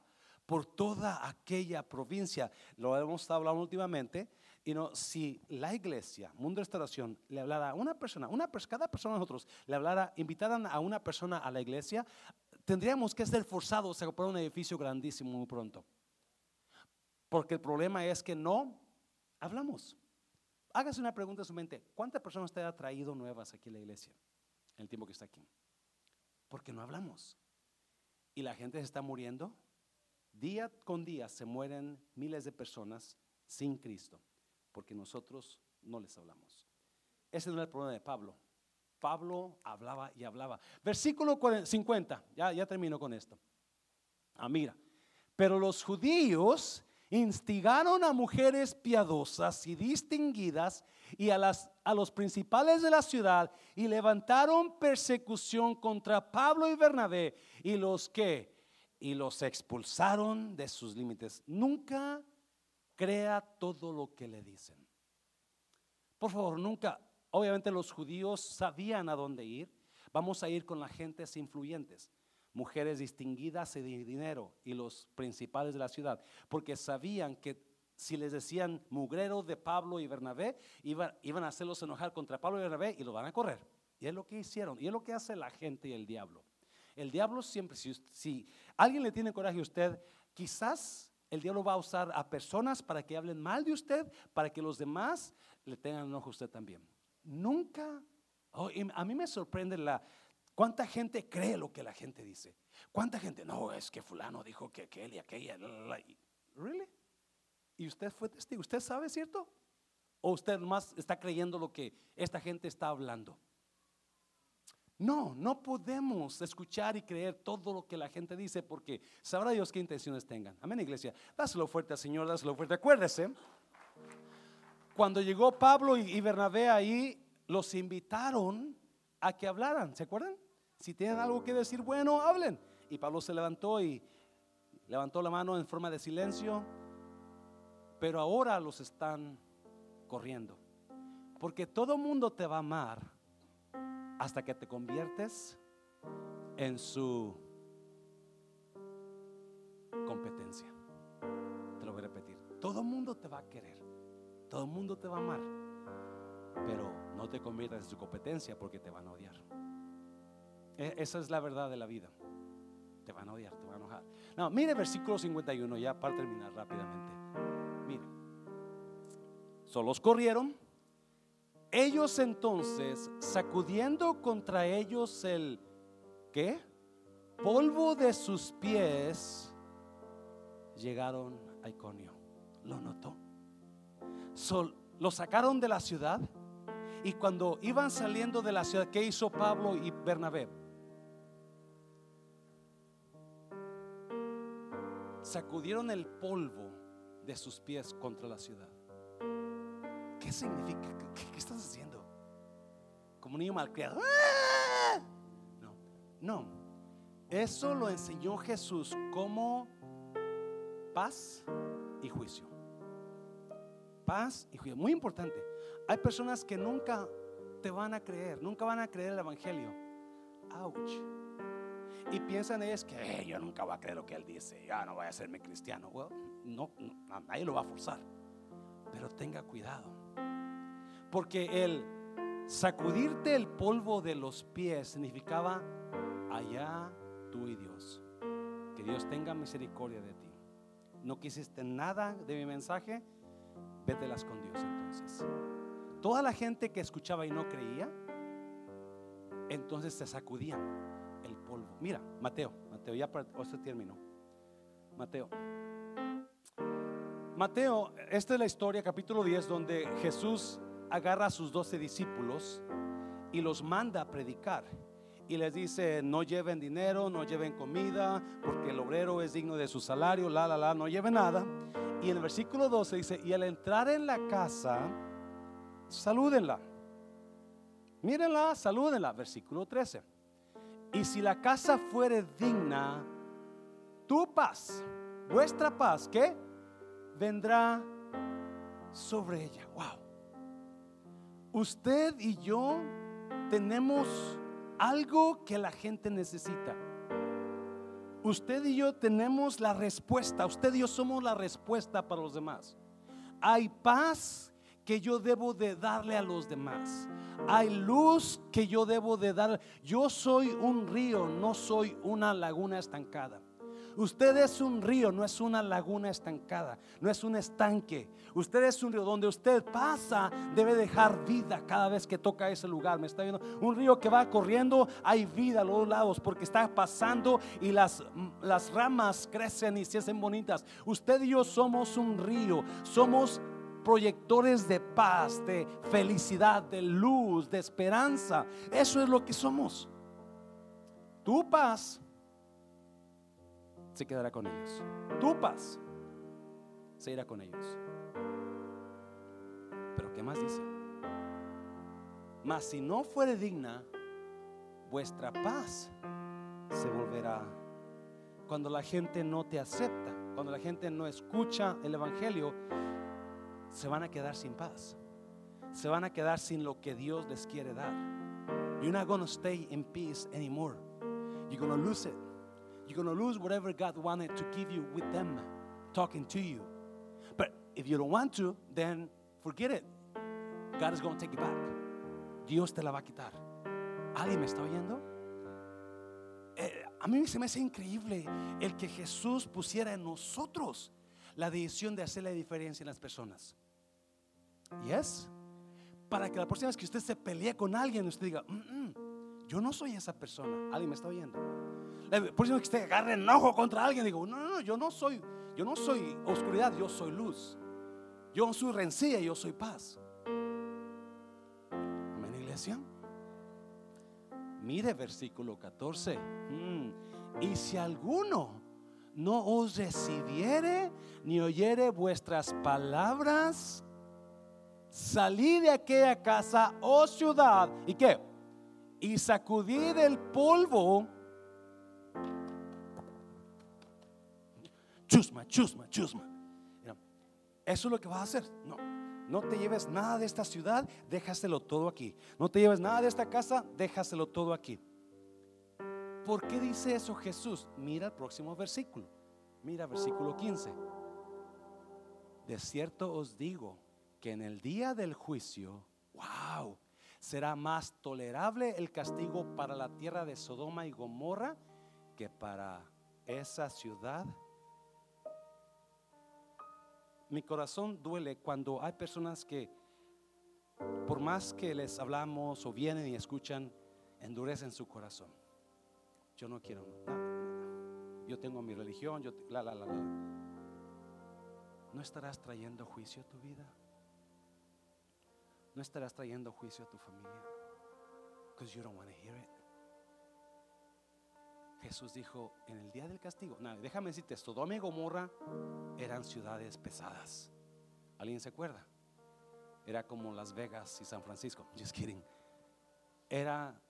por toda aquella provincia. Lo hemos estado hablando últimamente. Y no, si la iglesia, Mundo de Restauración, le hablara a una persona, una, cada persona de nosotros le hablara, invitaran a una persona a la iglesia, tendríamos que ser forzados a comprar un edificio grandísimo muy pronto. Porque el problema es que no hablamos. Hágase una pregunta en su mente: ¿cuántas personas usted ha traído nuevas aquí a la iglesia en el tiempo que está aquí? Porque no hablamos. Y la gente se está muriendo. Día con día se mueren miles de personas sin Cristo. Porque nosotros no les hablamos. Ese no es el problema de Pablo. Pablo hablaba y hablaba. Versículo 50. Ya, ya termino con esto. Ah, mira. Pero los judíos instigaron a mujeres piadosas y distinguidas y a, las, a los principales de la ciudad y levantaron persecución contra Pablo y Bernabé y los que y los expulsaron de sus límites. Nunca crea todo lo que le dicen. Por favor, nunca. Obviamente los judíos sabían a dónde ir. Vamos a ir con las gentes influyentes mujeres distinguidas y de dinero y los principales de la ciudad, porque sabían que si les decían mugrero de Pablo y Bernabé, iban, iban a hacerlos enojar contra Pablo y Bernabé y los van a correr. Y es lo que hicieron, y es lo que hace la gente y el diablo. El diablo siempre, si, si alguien le tiene coraje a usted, quizás el diablo va a usar a personas para que hablen mal de usted, para que los demás le tengan enojo a usted también. Nunca, oh, a mí me sorprende la, ¿Cuánta gente cree lo que la gente dice? ¿Cuánta gente? No, es que fulano dijo que aquel y aquella. ¿Really? ¿Y usted fue testigo? ¿Usted sabe, cierto? ¿O usted más está creyendo lo que esta gente está hablando? No, no podemos escuchar y creer todo lo que la gente dice porque sabrá Dios qué intenciones tengan. Amén, iglesia. Dáselo fuerte al Señor, dáselo fuerte. Acuérdese, cuando llegó Pablo y Bernabé ahí, los invitaron a que hablaran, ¿se acuerdan? Si tienen algo que decir, bueno, hablen. Y Pablo se levantó y levantó la mano en forma de silencio, pero ahora los están corriendo. Porque todo mundo te va a amar hasta que te conviertes en su competencia. Te lo voy a repetir. Todo mundo te va a querer. Todo mundo te va a amar. Pero no te conviertas en su competencia porque te van a odiar. E, esa es la verdad de la vida. Te van a odiar, te van a enojar. No, mire versículo 51 ya para terminar rápidamente. Mire. Solos corrieron. Ellos entonces, sacudiendo contra ellos el ¿qué? Polvo de sus pies, llegaron a Iconio. Lo notó. Sol, lo sacaron de la ciudad y cuando iban saliendo de la ciudad, ¿qué hizo Pablo y Bernabé? Sacudieron el polvo de sus pies contra la ciudad. ¿Qué significa? ¿Qué, estás haciendo? Como un niño malcriado. ¡Ah! No, no. Eso lo enseñó Jesús como paz y juicio. Paz y juicio. Muy importante. Hay personas que nunca te van a creer, nunca van a creer el Evangelio. Ouch. Y piensan ellos que yo nunca voy a creer lo que él dice, ya no voy a serme cristiano. no, nadie lo va a forzar. Pero tenga cuidado. Porque el sacudirte el polvo de los pies significaba allá tú y Dios. Que Dios tenga misericordia de ti. No quisiste nada de mi mensaje, vételas con Dios entonces. Toda la gente que escuchaba y no creía, entonces se sacudían el polvo. Mira, Mateo, Mateo, ya para este término. Mateo. Mateo, esta es la historia, capítulo 10, donde Jesús agarra a sus doce discípulos y los manda a predicar. Y les dice, no lleven dinero, no lleven comida, porque el obrero es digno de su salario, la, la, la, no lleven nada. Y en el versículo 12 dice, y al entrar en la casa, salúdenla. Mírenla, salúdenla. Versículo 13. Y si la casa fuere digna, tu paz, vuestra paz, ¿qué? Vendrá sobre ella. Wow. Usted y yo tenemos algo que la gente necesita. Usted y yo tenemos la respuesta. Usted y yo somos la respuesta para los demás. Hay paz que yo debo de darle a los demás. Hay luz que yo debo de dar. Yo soy un río, no soy una laguna estancada. Usted es un río, no es una laguna estancada, no es un estanque. Usted es un río donde usted pasa, debe dejar vida cada vez que toca ese lugar. Me está viendo un río que va corriendo, hay vida a los lados porque está pasando y las, las ramas crecen y se hacen bonitas. Usted y yo somos un río, somos proyectores de paz, de felicidad, de luz, de esperanza. Eso es lo que somos. Tu paz se quedará con ellos. Tu paz se irá con ellos. Pero ¿qué más dice? Mas si no fuere digna, vuestra paz se volverá. Cuando la gente no te acepta, cuando la gente no escucha el Evangelio, se van a quedar sin paz. Se van a quedar sin lo que Dios les quiere dar. You're not going to stay in peace anymore. You're going to lose it. You're going to lose whatever God wanted to give you with them talking to you. But if you don't want to, then forget it. God is going to take it back. Dios te la va a quitar. ¿Alguien me está oyendo? Eh, a mí se me hace increíble el que Jesús pusiera en nosotros la decisión de hacer la diferencia en las personas. Yes. Para que la próxima vez que usted se pelee con alguien, usted diga, mm, mm, yo no soy esa persona. ¿Alguien me está oyendo? La próxima vez que usted agarre enojo contra alguien, digo, no, no, no, yo no soy, yo no soy oscuridad, yo soy luz. Yo soy rencilla, yo soy paz. Amén, iglesia. Mire versículo 14. Mm. Y si alguno no os recibiere ni oyere vuestras palabras, salid de aquella casa o oh ciudad. ¿Y qué? Y sacudid el polvo chusma, chusma, chusma. Eso es lo que vas a hacer. No, no te lleves nada de esta ciudad, déjaselo todo aquí. No te lleves nada de esta casa, déjaselo todo aquí. ¿Por qué dice eso Jesús? Mira el próximo versículo. Mira versículo 15. De cierto os digo que en el día del juicio, wow, será más tolerable el castigo para la tierra de Sodoma y Gomorra que para esa ciudad. Mi corazón duele cuando hay personas que, por más que les hablamos o vienen y escuchan, endurecen su corazón. Yo no quiero, yo tengo mi religión, yo, la, la, la, la. ¿No estarás trayendo juicio a tu vida? ¿No estarás trayendo juicio a tu familia? Because you don't want to hear it. Jesús dijo, en el día del castigo, no, déjame decirte, Sodoma y Gomorra eran ciudades pesadas. ¿Alguien se acuerda? Era como Las Vegas y San Francisco. Just kidding. Era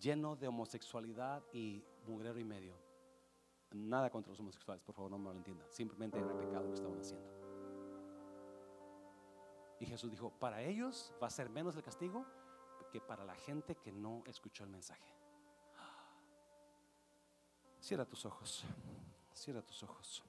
lleno de homosexualidad y mugrero y medio. Nada contra los homosexuales, por favor, no me lo entiendan. Simplemente era pecado lo que estaban haciendo. Y Jesús dijo, para ellos va a ser menos el castigo que para la gente que no escuchó el mensaje. Cierra tus ojos, cierra tus ojos.